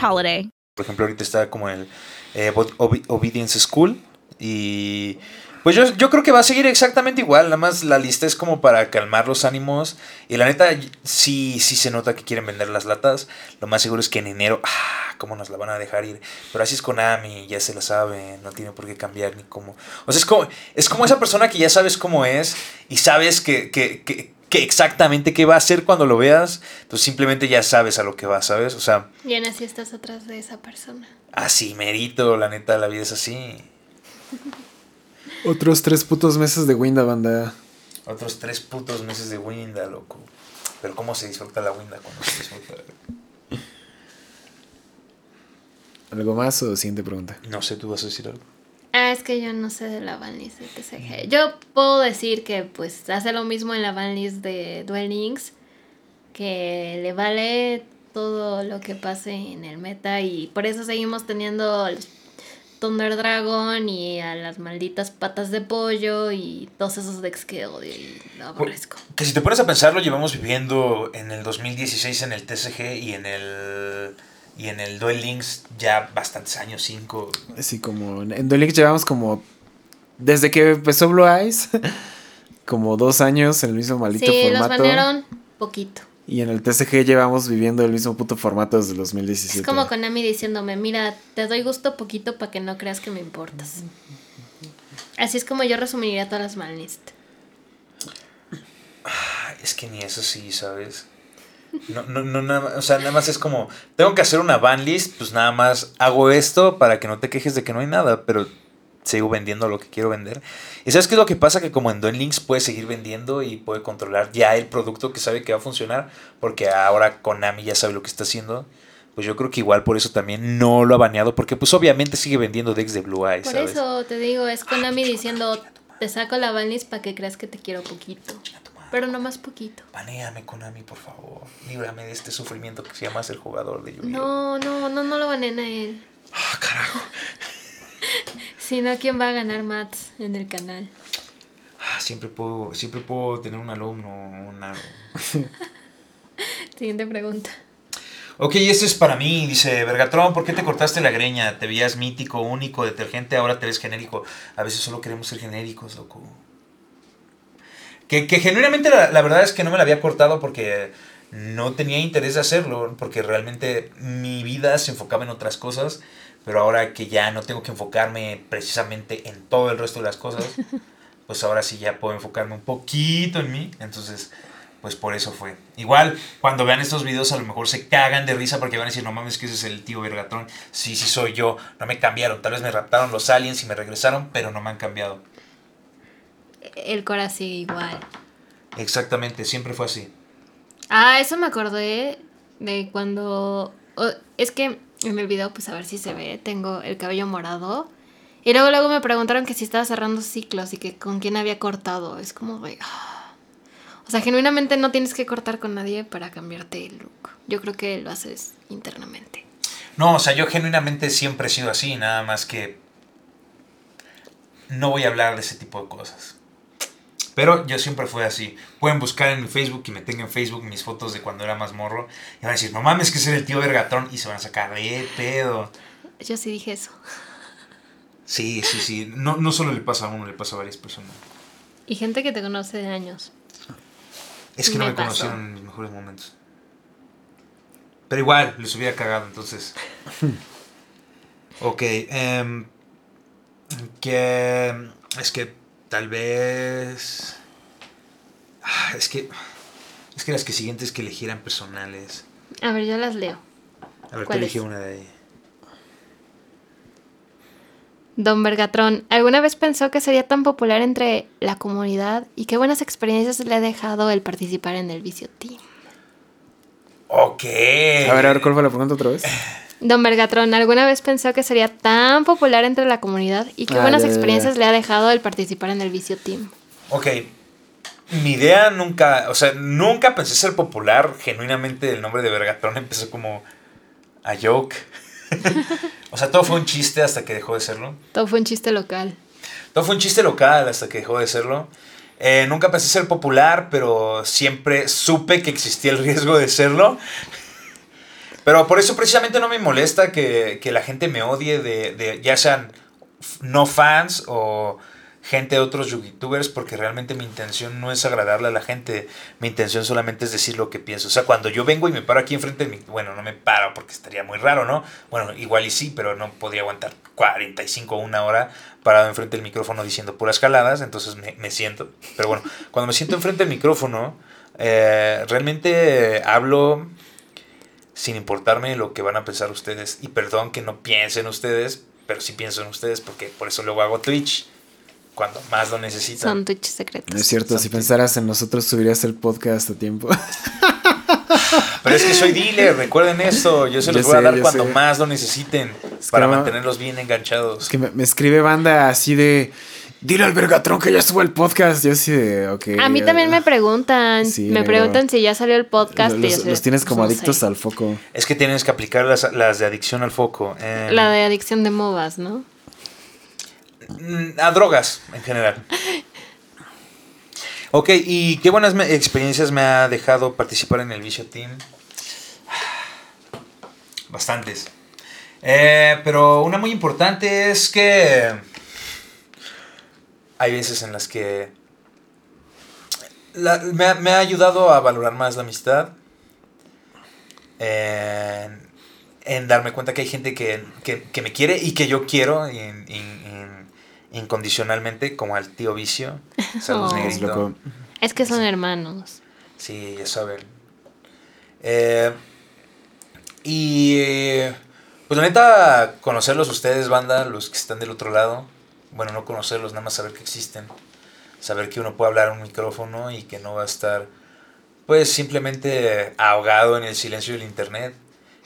holiday. Por ejemplo, ahorita está como el eh, Ob- Obedience School. Y pues yo, yo creo que va a seguir exactamente igual. Nada más la lista es como para calmar los ánimos. Y la neta, sí, sí se nota que quieren vender las latas. Lo más seguro es que en enero, ah, cómo nos la van a dejar ir. Pero así es Konami, ya se la sabe. No tiene por qué cambiar ni cómo. O sea, es como, es como esa persona que ya sabes cómo es. Y sabes que, que, que, que exactamente qué va a hacer cuando lo veas. Entonces simplemente ya sabes a lo que va, ¿sabes? O sea, Y aún así estás atrás de esa persona. así merito, la neta, la vida es así. Otros tres putos meses de Winda, banda. Otros tres putos meses de Winda, loco. Pero cómo se disfruta la Winda cuando se disfruta. ¿Algo más o siguiente pregunta? No sé, tú vas a decir algo. Ah, es que yo no sé de la banlist de TCG. Yo puedo decir que pues hace lo mismo en la banlist de Duel Links, que le vale todo lo que pase en el meta y por eso seguimos teniendo los Thunder Dragon y a las malditas patas de pollo y todos esos decks que odio y lo aborrezco. Que si te pones a pensarlo, llevamos viviendo en el 2016 en el TCG y en el y en el Duel Links ya bastantes años, cinco. Sí, como en Duel Links llevamos como desde que empezó Blue Eyes, como dos años en el mismo maldito sí, formato. los banearon poquito. Y en el TCG llevamos viviendo el mismo puto formato desde el 2017. Es como Konami diciéndome, mira, te doy gusto poquito para que no creas que me importas. Así es como yo resumiría todas las manlist. Ay, Es que ni eso sí, ¿sabes? No, no, no, nada o sea, nada más es como, tengo que hacer una ban list, pues nada más hago esto para que no te quejes de que no hay nada, pero sigo vendiendo lo que quiero vender. ¿Y sabes qué es lo que pasa? Que como en Duel Links puede seguir vendiendo y puede controlar ya el producto que sabe que va a funcionar, porque ahora Konami ya sabe lo que está haciendo. Pues yo creo que igual por eso también no lo ha baneado, porque pues obviamente sigue vendiendo decks de Blue Eyes, Por ¿sabes? eso te digo, es Konami diciendo, te saco la banlist para que creas que te quiero poquito. Pero no más poquito. Banéame, Konami, por favor. Líbrame de este sufrimiento que se llama ser jugador de Yu-Gi-Oh! No, no, no, no lo banen a él. Ah, carajo. Si no, ¿quién va a ganar Mats en el canal? Ah, siempre puedo, siempre puedo tener un alumno, un algo. Siguiente pregunta. Ok, este es para mí, dice Vergatron, ¿por qué te cortaste la greña? Te veías mítico, único, detergente, ahora te ves genérico. A veces solo queremos ser genéricos, loco. Que, que genuinamente la, la verdad es que no me la había cortado porque no tenía interés de hacerlo, porque realmente mi vida se enfocaba en otras cosas, pero ahora que ya no tengo que enfocarme precisamente en todo el resto de las cosas, pues ahora sí ya puedo enfocarme un poquito en mí, entonces pues por eso fue. Igual, cuando vean estos videos a lo mejor se cagan de risa porque van a decir, no mames, que ese es el tío Vergatron. Sí, sí soy yo, no me cambiaron, tal vez me raptaron los aliens y me regresaron, pero no me han cambiado. El Cora sigue igual. Exactamente, siempre fue así. Ah, eso me acordé de cuando... es que en el video, pues a ver si se ve, tengo el cabello morado. Y luego, luego me preguntaron que si estaba cerrando ciclos y que con quién había cortado. Es como, de, ah. O sea, genuinamente no tienes que cortar con nadie para cambiarte el look. Yo creo que lo haces internamente. No, o sea, yo genuinamente siempre he sido así, nada más que no voy a hablar de ese tipo de cosas. Pero yo siempre fui así. Pueden buscar en mi Facebook y me tengo en Facebook mis fotos de cuando era más morro. Y van a decir, no mames, que era el tío Vergatron. Y se van a sacar de pedo. Yo sí dije eso. Sí, sí, sí. No, no solo le pasa a uno, le pasa a varias personas. Y gente que te conoce de años. Es que no Me pasó. conocieron en mis mejores momentos. Pero igual, les hubiera cagado, entonces. ok. em, que. Es que tal vez. Ah, Es que. Es que las que siguientes que elegieran personales. A ver, yo las leo. A ver, tú ¿Cuál elige una de ahí. Don Vergatrón, ¿alguna vez pensó que sería tan popular entre la comunidad y qué buenas experiencias le ha dejado el participar en el Vicio Team? Ok. A ver, a ver, ¿cuál fue la pregunta otra vez? Don Vergatrón, ¿alguna vez pensó que sería tan popular entre la comunidad y qué Ah, buenas ya, ya, ya. experiencias le ha dejado el participar en el Vicio Team? Ok. Mi idea nunca, o sea, nunca pensé ser popular. Genuinamente el nombre de Vergatron empezó como a joke. o sea, todo fue un chiste hasta que dejó de serlo. Todo fue un chiste local. Todo fue un chiste local hasta que dejó de serlo. Eh, nunca pensé ser popular, pero siempre supe que existía el riesgo de serlo. Pero por eso precisamente no me molesta que, que la gente me odie, de, de- ya sean no fans o gente de otros youtubers, porque realmente mi intención no es agradarle a la gente, mi intención solamente es decir lo que pienso. O sea, cuando yo vengo y me paro aquí enfrente de mi... Bueno, no me paro porque estaría muy raro, ¿no? Bueno, igual y sí, pero no podría aguantar 45 o una hora parado enfrente del micrófono diciendo puras caladas, entonces me, me siento. Pero bueno, cuando me siento enfrente del micrófono, eh, realmente hablo sin importarme lo que van a pensar ustedes. Y perdón que no piensen ustedes, pero sí pienso en ustedes porque por eso luego hago Twitch cuando más lo necesitan. Son Twitch secretos. No es cierto, si pensaras en nosotros subirías el podcast a tiempo. Pero es que soy dealer, recuerden esto. Yo se los Yo voy a dar cuando sé. más lo necesiten Es para mantenerlos bien enganchados. Es que me, me escribe banda así de. Dile al Vergatron que ya estuvo el podcast. Yo de, ok. A mí ya- también me preguntan. Sí, me preguntan si ya salió el podcast. y Los, los sé, tienes pues, como no adictos sé. al foco. Es que tienes que aplicar las, las de adicción al foco. eh, La de adicción de MOBAs, ¿no? mm, A drogas, en general. Ok, y qué buenas me- experiencias me ha dejado participar en el Vicio Team. Bastantes. Eh, pero una muy importante es que hay veces en las que la- me, ha, me ha ayudado a valorar más la amistad. En, en darme cuenta que hay gente que, que- que me quiere y que yo quiero in- in- in- incondicionalmente, como al tío Vicio. Saludos, Oh. Es negrito. loco. Es que son hermanos. Sí, ya saben. Eh, y pues la neta, conocerlos ustedes, banda, los que están del otro lado. Bueno, no conocerlos, nada más saber que existen. Saber que uno puede hablar a un micrófono y que no va a estar, pues simplemente ahogado en el silencio del internet.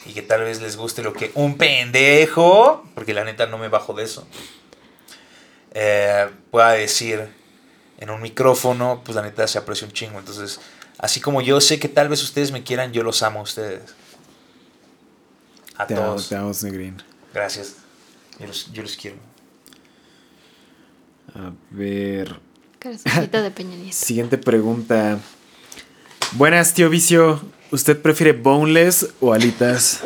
Y que tal vez les guste lo que un pendejo, porque la neta no me bajo de eso, eh, pueda decir en un micrófono, pues la neta se aprecia un chingo. Entonces, así como yo sé que tal vez ustedes me quieran, yo los amo a ustedes. A Te amo, todos. te amo, Negrín. Gracias. Yo los, yo los quiero. A ver. De Peña Nieto. Siguiente pregunta. Buenas, tío Vicio. ¿Usted prefiere boneless o alitas?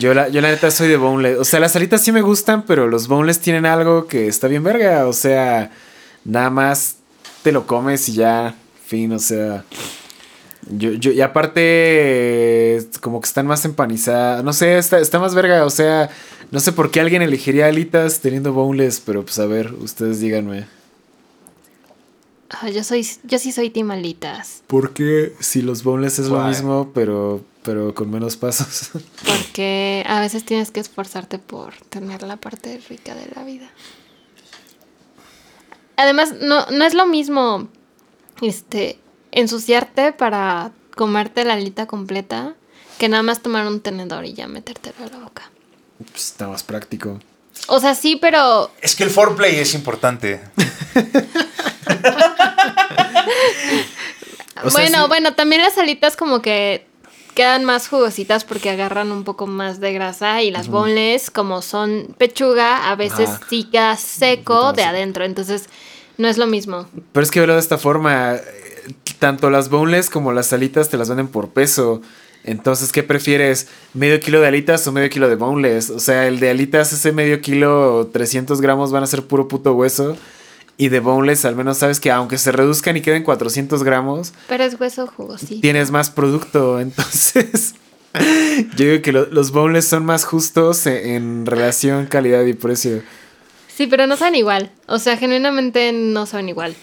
Yo la, yo la neta soy de boneless. O sea, las alitas sí me gustan, pero los boneless tienen algo que está bien verga. O sea, nada más te lo comes y ya, fin, o sea. Yo, yo, y aparte, como que están más empanizadas. No sé, está, está más verga. O sea, no sé por qué alguien elegiría alitas teniendo boneless, pero pues a ver, ustedes díganme. Ah, yo soy, yo sí soy timalitas. Porque si los boneless es lo mismo, pero, pero con menos pasos. Porque a veces tienes que esforzarte por tener la parte rica de la vida. Además, no, no es lo mismo este ensuciarte para comerte la alita completa que nada más tomar un tenedor y ya metértelo a la boca. Pues está más práctico. O sea, sí, pero Es que el foreplay es importante. O sea, bueno, sí- bueno, también las alitas como que quedan más jugositas porque agarran un poco más de grasa y las boneless como son pechuga a veces Ajá. sí queda seco de adentro, entonces no es lo mismo. Pero es que velo de esta forma. eh, Tanto las boneless como las alitas te las venden por peso. Entonces, ¿qué prefieres? ¿Medio kilo de alitas o medio kilo de boneless? O sea, el de alitas, ese medio kilo, 300 gramos van a ser puro puto hueso. Y de boneless, al menos sabes que aunque se reduzcan y queden 400 gramos, Pero es hueso jugosito. tienes más producto. Entonces, yo digo que lo- los boneless son más justos en, en relación calidad y precio. Sí, pero no saben igual. O sea, genuinamente no saben igual.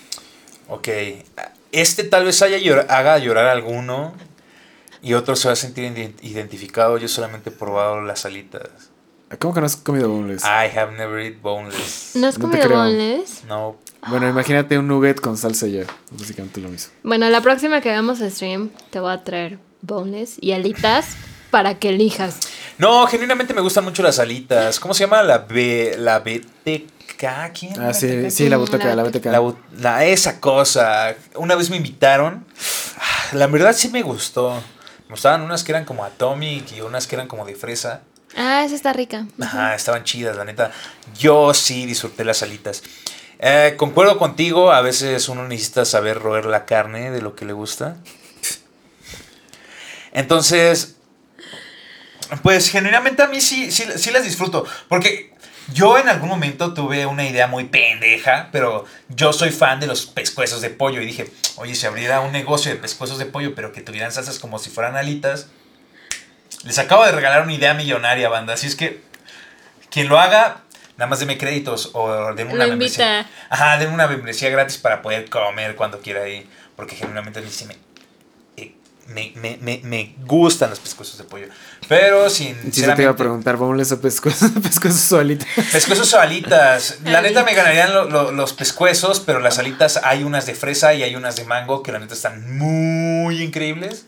Ok. Este tal vez haya llor- haga llorar a alguno y otro se va a sentir ident- identificado. Yo solamente he probado las alitas. ¿Cómo que no has comido boneless? I have never eat boneless. ¿No has No comido boneless? No. Bueno, imagínate un nugget con salsa ya. Básicamente lo mismo. Bueno, la próxima que hagamos stream te voy a traer boneless y alitas para que elijas. No, genuinamente me gustan mucho las alitas. ¿Cómo se llama? La B. La BTK. ¿Quién? Ah, sí, BTK? sí, la butaca, la butaca. La, la- esa cosa. Una vez me invitaron. La verdad sí me gustó. Me gustaban unas que eran como Atomic y unas que eran como de fresa. Ah, esa está rica. Ajá, estaban chidas, la neta. Yo sí disfruté las alitas. Eh, concuerdo contigo, a veces uno necesita saber roer la carne de lo que le gusta. Entonces, pues genuinamente a mí sí, sí, sí las disfruto. Porque yo en algún momento tuve una idea muy pendeja, pero yo soy fan de los pescuezos de pollo. Y dije, oye, si abriera un negocio de pescuezos de pollo, pero que tuvieran salsas como si fueran alitas. Les acabo de regalar una idea millonaria, banda. Así es que quien lo haga, nada más deme créditos o den una membresía. Ajá, den una membresía gratis para poder comer cuando quiera ahí. Porque genuinamente a mí sí me, me, me, me, me gustan los pescuezos de pollo. Pero sin. Sí, yo te iba a preguntar, boneless o pescuezos, pescuezos o alitas. Pescuezos o alitas. La neta me ganarían lo- lo- los pescuezos, pero las alitas hay unas de fresa y hay unas de mango que la neta están muy increíbles.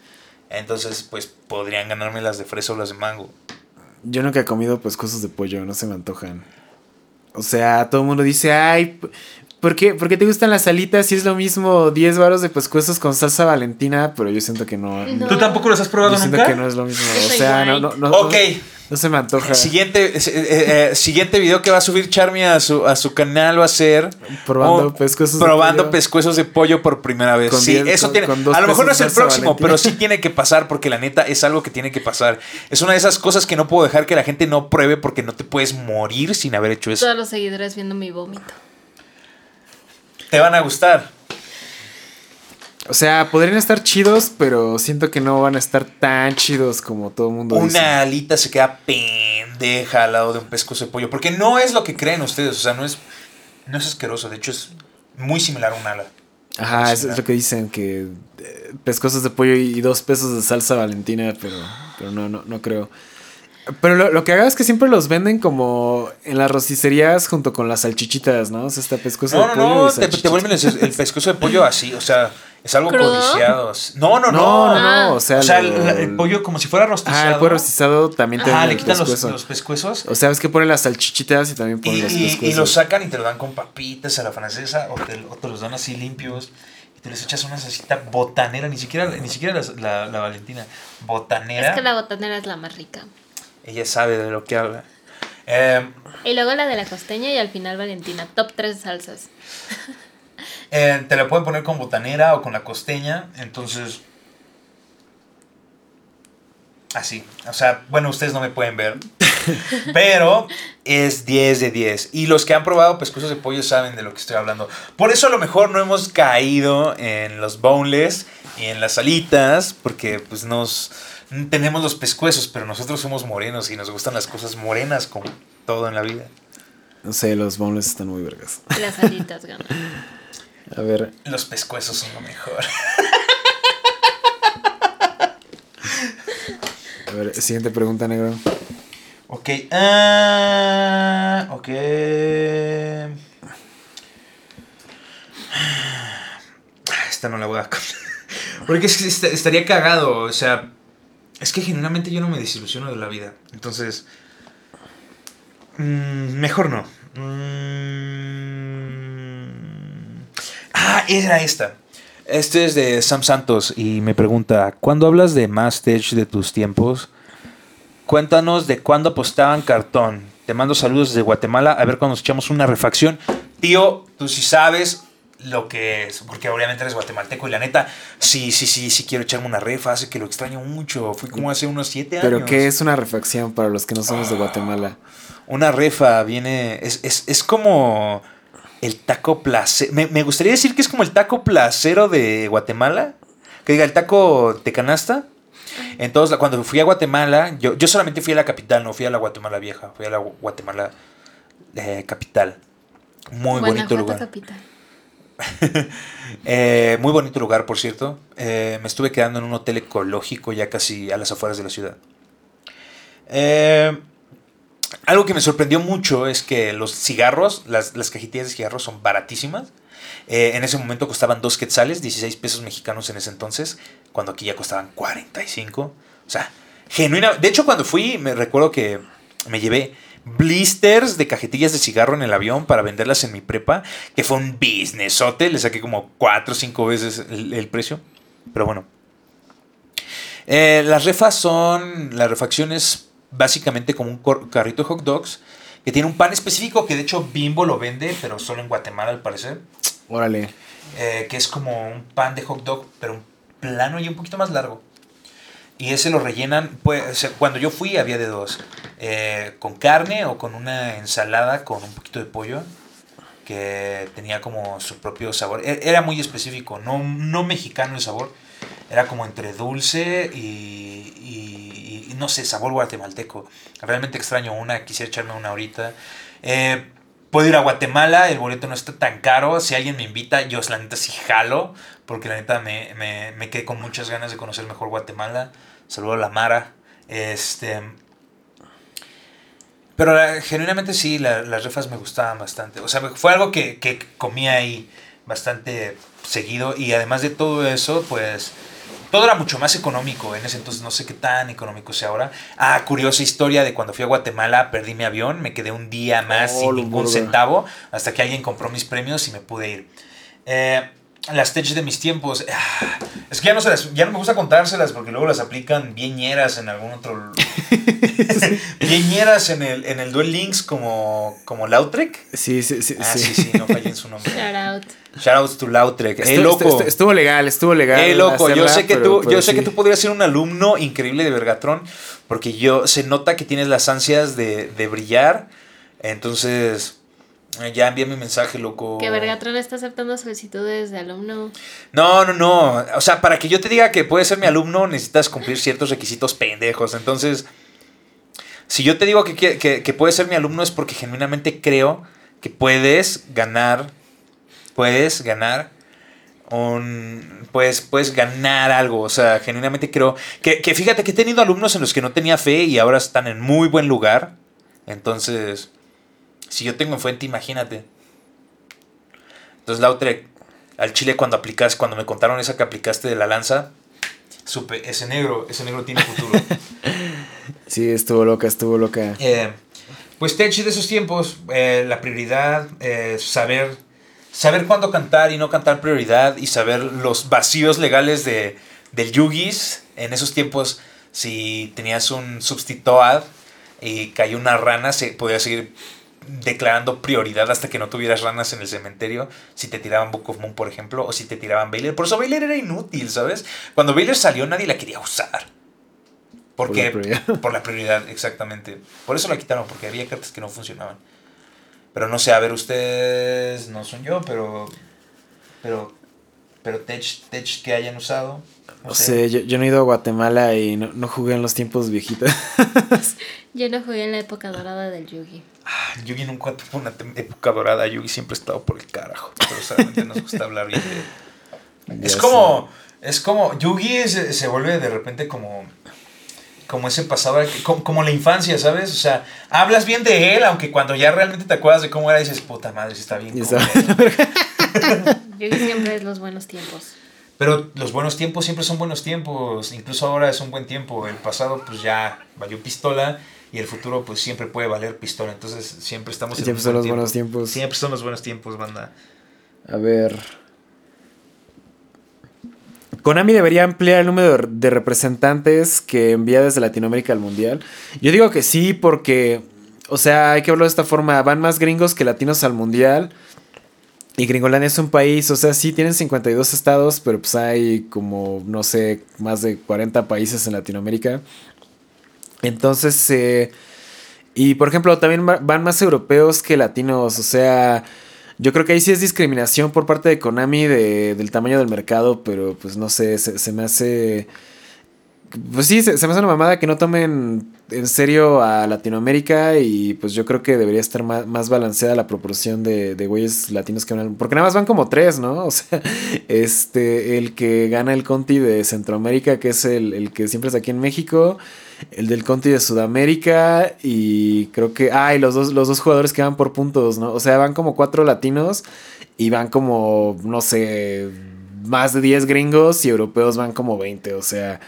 Entonces, pues podrían ganarme las de fresa o las de mango. Yo nunca he comido pescosos de pollo, no se me antojan. O sea, todo el mundo dice, ay, ¿por qué, ¿por qué te gustan las alitas si es lo mismo 10 varos de pescuezos con salsa valentina? Pero yo siento que no. No. ¿Tú tampoco los has probado Yo siento nunca? que no es lo mismo. O sea, no, no, no, Ok. no se me antoja. Siguiente, eh, eh, eh, siguiente video que va a subir Charmy a su, a su canal va a ser Probando oh, pescuezos de probando pollo. pescuezos de pollo por primera vez. Con sí, diez- eso con- tiene. con A lo mejor no es el de próximo, Valentina. pero sí tiene que pasar porque la neta es algo que tiene que pasar. Es una de esas cosas que no puedo dejar que la gente no pruebe porque no te puedes morir sin haber hecho eso. Todos los seguidores viendo mi vómito. Te van a gustar. O sea, podrían estar chidos, pero siento que no van a estar tan chidos como todo el mundo dice. Una alita se queda pendeja al lado de un pescozo de pollo. Porque no es lo que creen ustedes. O sea, no es, no es asqueroso. De hecho, es muy similar a un ala. Ajá, eso es lo que dicen, que eh, pescosos de pollo y dos pesos de salsa valentina, pero, pero no, no, no creo. Pero lo, lo que haga es que siempre los venden como en las rosticerías junto con las salchichitas, ¿no? O sea, está pescoso No, de no, pollo no. y Te, te vuelven el, el pescozo de pollo así. O sea, es algo ¿Crudo? codiciado. No, no, no. No, no, Ah. no, o sea, o sea, lo- el, el pollo como si fuera rostizado. Ah, el pollo rostizado también te dan le quitan los, pescuezo. los pescuezos. O sea, es que ponen las salchichitas y también Y, ponen los y- pescuezos. y los sacan y te lo dan con papitas a la francesa o te, o te los dan así limpios y te les echas una salsita botanera, ni siquiera, ni siquiera la, la- la Valentina, botanera. Es que la botanera es la más rica. Ella sabe de lo que habla. Eh, Y luego la de la costeña y al final Valentina. Top 3 salsas. eh, te la pueden poner con botanera o con la costeña, entonces... Así, o sea, bueno, ustedes no me pueden ver, pero es 10 de 10. Y los que han probado pescuezos de pollo saben de lo que estoy hablando. Por eso a lo mejor no hemos caído en los boneless y en las alitas, porque pues nos tenemos los pescuezos, pero nosotros somos morenos y nos gustan las cosas morenas como todo en la vida. No sé, los boneless están muy vergas. Las alitas ganan. A ver, Los pescuezos son lo mejor. a ver, siguiente pregunta, negro. Ok. ah, ok. Ah, Esta no la voy a. Porque es que est- estaría cagado. O sea, es que genuinamente yo no me desilusiono de la vida. Entonces. mm, mejor no. Mm, ah, era esta. Este es de Sam Santos y me pregunta: ¿Cuándo hablas de más de tus tiempos? Cuéntanos de cuándo apostaban cartón. Te mando saludos desde Guatemala. A ver cuando nos echamos una refacción. Tío, tú sí sabes lo que es. Porque obviamente eres guatemalteco. Y la neta, sí, sí, sí, sí quiero echarme una refa. Hace que lo extraño mucho. Fui como hace unos siete años. Pero ¿qué es una refacción para los que no somos de Guatemala? Una refa viene. Es, es, es como el taco placero. Me, me gustaría decir que es como el taco placero de Guatemala. Que diga, el taco de canasta. Entonces, cuando fui a Guatemala, yo, yo solamente fui a la capital, no fui a la Guatemala vieja, fui a la Gu- Guatemala eh, capital. Muy bonito lugar. capital. Eh, muy bonito lugar, por cierto. Eh, me estuve quedando en un hotel ecológico ya casi a las afueras de la ciudad. Eh, algo que me sorprendió mucho es que los cigarros, las, las cajetillas de cigarros son baratísimas. En ese momento costaban 2 quetzales, 16 pesos mexicanos en ese entonces, cuando aquí ya costaban 45. O sea, genuina. De hecho, cuando fui, me recuerdo que me llevé blisters de cajetillas de cigarro en el avión para venderlas en mi prepa, que fue un businessote. Le saqué como 4 o 5 veces el, el precio. Pero bueno. Eh, las refas son. La refacción es básicamente como un carrito de hot dogs que tiene un pan específico que de hecho Bimbo lo vende, pero solo en Guatemala al parecer. Órale. eh, que es como un pan de hot dog, pero un plano y un poquito más largo. Y ese lo rellenan, pues, cuando yo fui había de dos, eh, con carne o con una ensalada con un poquito de pollo, que tenía como su propio sabor. E- Era muy específico, no, no mexicano el sabor, era como entre dulce y, y- y no sé, sabor guatemalteco. Realmente extraño una, quisiera echarme una ahorita. Eh, Puedo ir a Guatemala, el boleto no está tan caro. Si alguien me invita, yo la neta sí jalo, porque la neta me, me, me quedé con muchas ganas de conocer mejor Guatemala. Saludo a la Mara. Este. Pero la- genuinamente sí, la- las refas me gustaban bastante. O sea, fue algo que, que comía ahí bastante seguido. Y además de todo eso, pues todo era mucho más económico en ese entonces, no sé qué tan económico sea ahora. Ah, curiosa historia de cuando fui a Guatemala, perdí mi avión, me quedé un día más Oh, sin ningún burda. centavo, hasta que alguien compró mis premios y me pude ir. Eh, las tech de mis tiempos. ah, Es que ya no, se las- ya no me gusta contárselas porque luego las aplican bien ñeras en algún otro. bien ñeras en el, en el Duel Links como, como Lautrec. Sí, sí, sí. Ah, sí. sí, sí, no fallé en su nombre. Shout out. Shoutouts to Lautrec. Eh, Estuvo, loco. estu- estuvo legal, estuvo legal. Eh, loco, yo sé que pero- tú, pero yo sé sí. que tú podrías ser un alumno increíble de Vergatron, porque yo se nota que tienes las ansias de, de brillar. Entonces, eh, ya envía mi mensaje, loco. Que Vergatron está aceptando solicitudes de alumno. No, no, no. O sea, para que yo te diga que puedes ser mi alumno, necesitas cumplir ciertos requisitos pendejos. Entonces, si yo te digo que, que, que- que puedes ser mi alumno es porque genuinamente creo que puedes ganar. Puedes ganar un. Pues, puedes ganar algo. O sea, genuinamente creo. Que, que fíjate que he tenido alumnos en los que no tenía fe y ahora están en muy buen lugar. Entonces, si yo tengo fuente, imagínate. Entonces, Lautrec, al chile cuando aplicas, cuando me contaron esa que aplicaste de la lanza, supe, ese negro, ese negro tiene futuro. Sí, estuvo loca, estuvo loca. Eh, pues Tech de esos tiempos, eh, la prioridad, eh, saber, saber cuándo cantar y no cantar prioridad y saber los vacíos legales de, del Yugis. En esos tiempos, si tenías un substituad y cayó una rana, se podía seguir declarando prioridad hasta que no tuvieras ranas en el cementerio. Si te tiraban Book of Moon, por ejemplo, o si te tiraban Baylor. Por eso Baylor era inútil, ¿sabes? Cuando Baylor salió, nadie la quería usar. Porque, Por la prioridad. por la prioridad, exactamente. Por eso la quitaron, porque había cartas que no funcionaban. Pero no sé, a ver, ustedes no son yo, pero. Pero. Pero Tech, tech que hayan usado. No No sé. sé, yo, yo no he ido a Guatemala y no, no jugué en los tiempos viejitos. Yo no jugué en la época dorada del Yugi. Ah, Yugi nunca tuvo una época dorada. Yugi siempre ha estado por el carajo. Pero solamente nos gusta hablar bien de. Ya Es como. Es como. Yugi es- se vuelve de repente como. Como ese pasado, como, como la infancia, ¿sabes? O sea, hablas bien de él, aunque cuando ya realmente te acuerdas de cómo era, dices, puta madre, está bien. Y culero". está- Yugi siempre es los buenos tiempos. Pero los buenos tiempos siempre son buenos tiempos. Incluso ahora es un buen tiempo. El pasado, pues ya valió pistola. Y el futuro, pues siempre puede valer pistola. Entonces, siempre estamos en Siempre son buen los tiempo. buenos tiempos. Siempre son los buenos tiempos, banda. A ver. Konami debería ampliar el número de- representantes que envía desde Latinoamérica al Mundial. Yo digo que sí, porque, o sea, hay que hablarlo de esta forma. Van más gringos que latinos al Mundial. Y Gringolandia es un país, o sea, sí tienen 52 estados, pero pues hay como, no sé, más de 40 países en Latinoamérica. Entonces, eh, y por ejemplo, también va- van más europeos que latinos, o sea, yo creo que ahí sí es discriminación por parte de Konami de- del tamaño del mercado, pero pues no sé, se, se me hace... Pues sí, se, me hace una mamada que no tomen en serio a Latinoamérica y pues yo creo que debería estar más, más balanceada la proporción de, de güeyes latinos que van Porque nada más van como tres, ¿no? O sea, este, el que gana el Conti de Centroamérica, que es el, el que siempre está aquí en México, el del Conti de Sudamérica y creo que... Ah, y los dos, los dos jugadores que van por puntos, ¿no? O sea, van como cuatro latinos y van como, no sé, más de 10 gringos y europeos van como 20, o sea...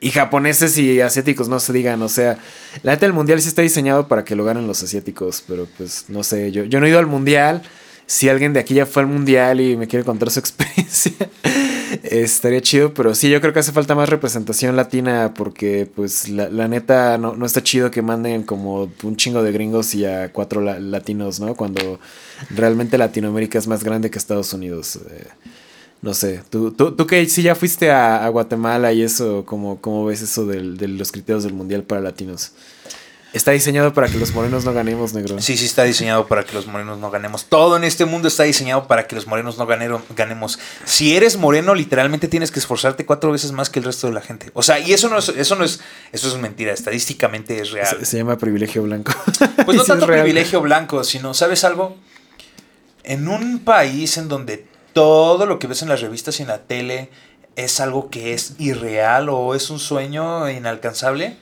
Y japoneses y asiáticos no se digan, o sea, la neta del mundial sí está diseñado para que lo ganen los asiáticos, pero pues no sé, yo, yo no he ido al mundial. Si alguien de aquí ya fue al mundial y me quiere contar su experiencia, estaría chido, pero sí, yo creo que hace falta más representación latina porque pues la, la neta no, no está chido que manden como un chingo de gringos y a cuatro la- latinos, ¿no? Cuando realmente Latinoamérica es más grande que Estados Unidos. eh. No sé, tú, tú, tú que sí ya fuiste a, a Guatemala y eso, ¿cómo, cómo ves eso del- de los criterios del mundial para latinos? Está diseñado para que los morenos no ganemos, negro. Sí, sí está diseñado para que los morenos no ganemos. Todo en este mundo está diseñado para que los morenos no ganero- ganemos. Si eres moreno, literalmente tienes que esforzarte cuatro veces más que el resto de la gente. O sea, y eso no es, eso no es, eso es mentira. Estadísticamente es real. Se, se llama privilegio blanco. Pues no tanto privilegio blanco, sino, ¿sabes algo? En un país en donde todo lo que ves en las revistas y en la tele es algo que es irreal o es un sueño inalcanzable,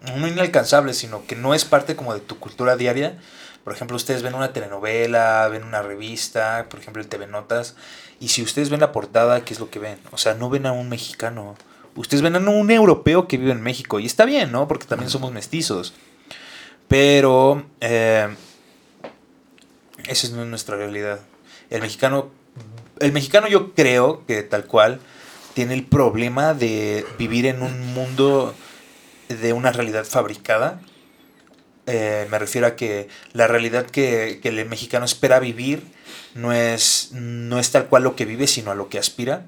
no inalcanzable, sino que no es parte como de tu cultura diaria. Por ejemplo, ustedes ven una telenovela, ven una revista, por ejemplo el TV Notas, y si ustedes ven la portada, ¿qué es lo que ven? O sea, no ven a un mexicano. Ustedes ven a un europeo que vive en México, y está bien, ¿no? Porque también somos mestizos. Pero eh, esa no es nuestra realidad. El mexicano, el mexicano yo creo que tal cual tiene el problema de vivir en un mundo de una realidad fabricada. Eh, me refiero a que la realidad que, que, el mexicano espera vivir no es, no es tal cual lo que vive, sino a lo que aspira.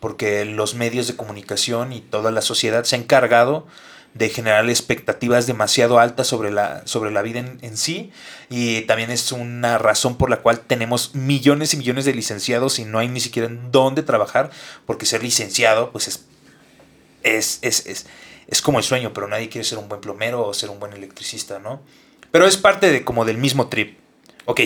Porque los medios de comunicación y toda la sociedad se ha encargado de generar expectativas demasiado altas sobre la, sobre la vida en, en, sí. Y también es una razón por la cual tenemos millones y millones de licenciados y no hay ni siquiera en dónde trabajar, porque ser licenciado, pues es, es, es, es, es como el sueño, pero nadie quiere ser un buen plomero o ser un buen electricista, ¿no? Pero es parte de como del mismo trip. Ok,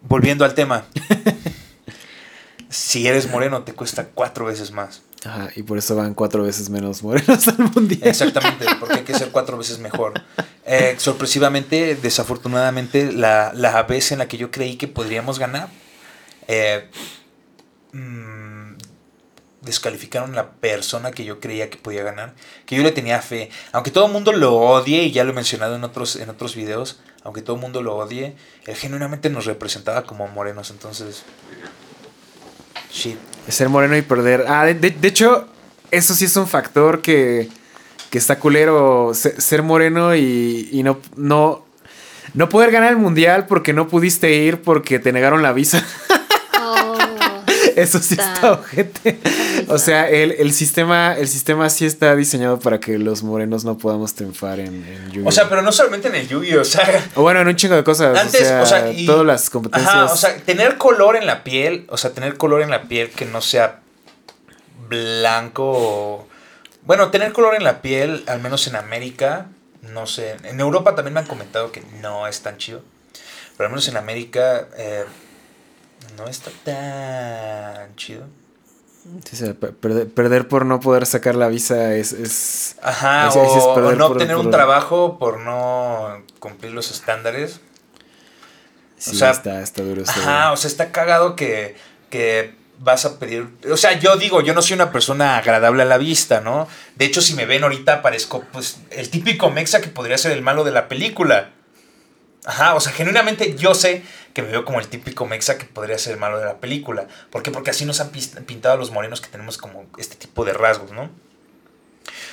volviendo al tema. si eres moreno te cuesta cuatro veces más. Ajá, y por eso van cuatro veces menos morenos al mundial. Exactamente, porque hay que ser cuatro veces mejor. Eh, sorpresivamente, desafortunadamente, la, la, vez en la que yo creí que podríamos ganar, eh, mmm, descalificaron la persona que yo creía que podía ganar, que yo le tenía fe. Aunque todo el mundo lo odie, y ya lo he mencionado en otros, en otros videos, aunque todo el mundo lo odie, él genuinamente nos representaba como morenos, entonces... Shit. Ser moreno y perder. Ah, de, de, hecho, eso sí es un factor que, que está culero. Ser, ser moreno y, y, no, no, no poder ganar el mundial porque no pudiste ir porque te negaron la visa. Eso sí está ojete. O sea, el, el, sistema, el sistema sí está diseñado para que los morenos no podamos triunfar en, en Yu-Gi-Oh! O sea, pero no solamente en el Yu-Gi-Oh! O sea. O bueno, en un chingo de cosas. Antes, o sea, o sea y, todas las competencias. Ajá, o sea, tener color en la piel, o sea, tener color en la piel que no sea blanco o... Bueno, tener color en la piel, al menos en América, no sé. En Europa también me han comentado que no es tan chido. Pero al menos en América eh, no está tan chido. Sí, o sea, perder, perder, por no poder sacar la visa es. es Ajá, es, o, es o, no por, tener por... un trabajo por no cumplir los estándares. Sí, o sea, está, está duro. Está ajá, duro. o sea, está cagado que, que vas a pedir. O sea, yo digo, yo no soy una persona agradable a la vista, ¿no? De hecho, si me ven ahorita, parezco pues el típico mexa que podría ser el malo de la película. Ajá, o sea, genuinamente yo sé que me veo como el típico mexa que podría ser el malo de la película. ¿Por qué? Porque así nos han pintado los morenos que tenemos como este tipo de rasgos, ¿no?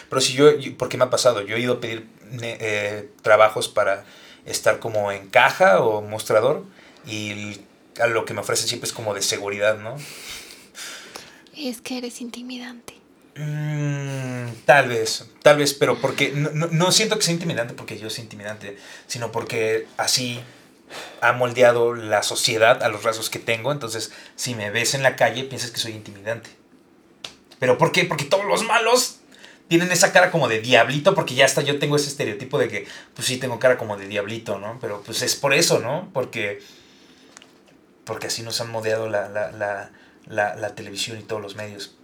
Pero si yo, ¿por qué me ha pasado? Yo he ido a pedir eh, trabajos para estar como en caja o mostrador y a lo que me ofrecen siempre es como de seguridad, ¿no? Es que eres intimidante. Mm, tal vez, tal vez, pero porque no, no, no, siento que sea intimidante porque yo soy intimidante, sino porque así ha moldeado la sociedad a los rasgos que tengo. Entonces, si me ves en la calle, piensas que soy intimidante. ¿Pero por qué? Porque todos los malos tienen esa cara como de diablito, porque ya hasta yo tengo ese estereotipo de que, pues sí, tengo cara como de diablito, ¿no? Pero pues es por eso, ¿no? Porque, porque así nos han moldeado la, la, la, la, la televisión y todos los medios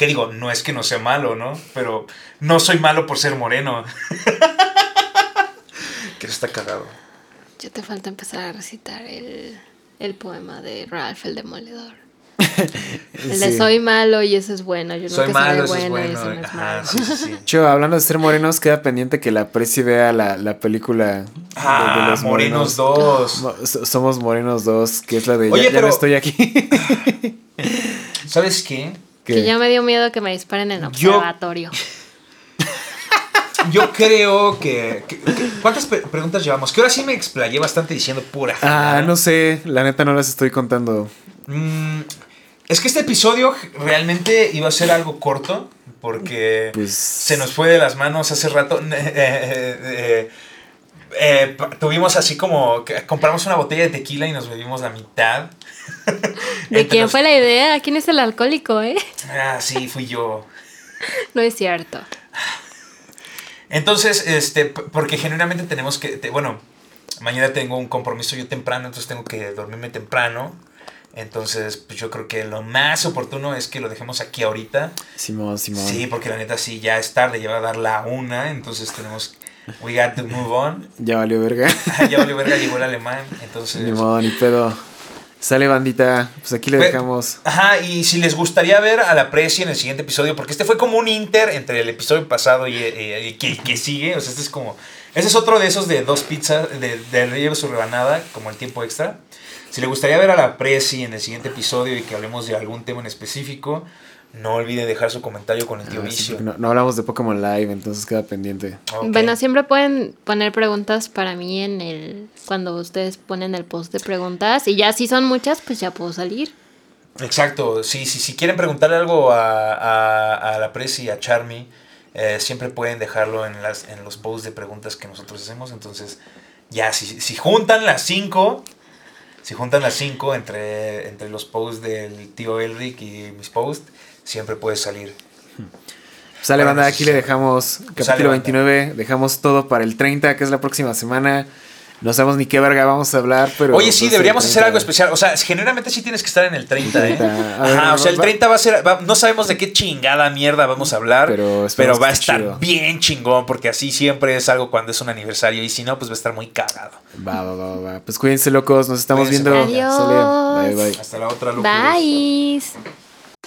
que digo, no es que no sea malo, ¿no? Pero no soy malo por ser moreno. que está cagado. Ya te falta empezar a recitar el, el poema de Ralph el Demoledor. el de soy malo y eso es bueno. Yo soy nunca malo, eso bueno, es y eso no es Ajá, malo. sí, sí, sí. Yo, hablando de ser morenos, queda pendiente que la Preci vea la, la película ah, de, de, los Morenos morenos. 2. Somos Morenos 2, que es la de Oye, ya, no estoy aquí. ¿Sabes qué? Que ya me dio miedo que me disparen en Yo- observatorio. Yo creo que. que- que- ¿Cuántas pre- preguntas llevamos? Que ahora sí me explayé bastante diciendo pura. Ah, no sé, la neta no las estoy contando. Mm, es que este episodio realmente iba a ser algo corto. Porque Pues se nos fue de las manos hace rato. Eh, eh, eh, tuvimos así como. que compramos una botella de tequila y nos bebimos la mitad. ¿De quién los- fue la idea? ¿Quién es el alcohólico, eh? Ah, sí, fui yo. No es cierto. Entonces, este, porque genuinamente tenemos que, te- bueno, mañana tengo un compromiso yo temprano, entonces tengo que dormirme temprano. Entonces, pues yo creo que lo más oportuno es que lo dejemos aquí ahorita. Simón, Simón. Sí, porque la neta sí, ya es tarde, ya va a dar la una, entonces tenemos We got to move on. Ya valió verga. ya valió verga, llegó el alemán. Entonces. Ni modo, ni pedo. Sale bandita, pues aquí le dejamos. Ajá, y si les gustaría ver a la Presi en el siguiente episodio, porque este fue como un inter entre el episodio pasado y, eh, y que, que sigue, o sea, este es como... Ese es otro de esos de dos pizzas, de, de lleve su rebanada, como el tiempo extra. Si le gustaría ver a la Presi en el siguiente episodio y que hablemos de algún tema en específico, no olvide dejar su comentario con el tío Ah, Vicio. no, no hablamos de Pokémon Live, entonces queda pendiente. Bueno, siempre pueden poner preguntas para mí en el. Cuando ustedes ponen el post de preguntas. Y ya si son muchas, pues ya puedo salir. Exacto, sí, sí, si quieren preguntarle algo a, a, a la Presi y a Charmy, eh, siempre pueden dejarlo en, las, en los posts de preguntas que nosotros hacemos. Entonces, ya, si, si juntan las cinco, si juntan las cinco entre, entre los posts del tío Elric y mis posts, siempre puede salir. Sale Bueno, banda, aquí sí. le dejamos Sale, capítulo banda. 29, dejamos todo para el 30, que es la próxima semana. No sabemos ni qué verga vamos a hablar, pero... Oye, sí, deberíamos hacer 30. algo especial. O sea, generalmente sí tienes que estar en el 30, ¿eh? 30. A ver, Ajá, o sea, el va- 30 va a ser. va- no sabemos de qué chingada mierda vamos a hablar. Pero Pero, va a estar chido. bien chingón. Porque así siempre es algo cuando es un aniversario. Y si no, pues va a estar muy cagado. Va, va, va, va. Pues cuídense, locos, nos estamos Cuídense, viendo. Adiós. Bye, bye. Hasta la otra, locos. Bye.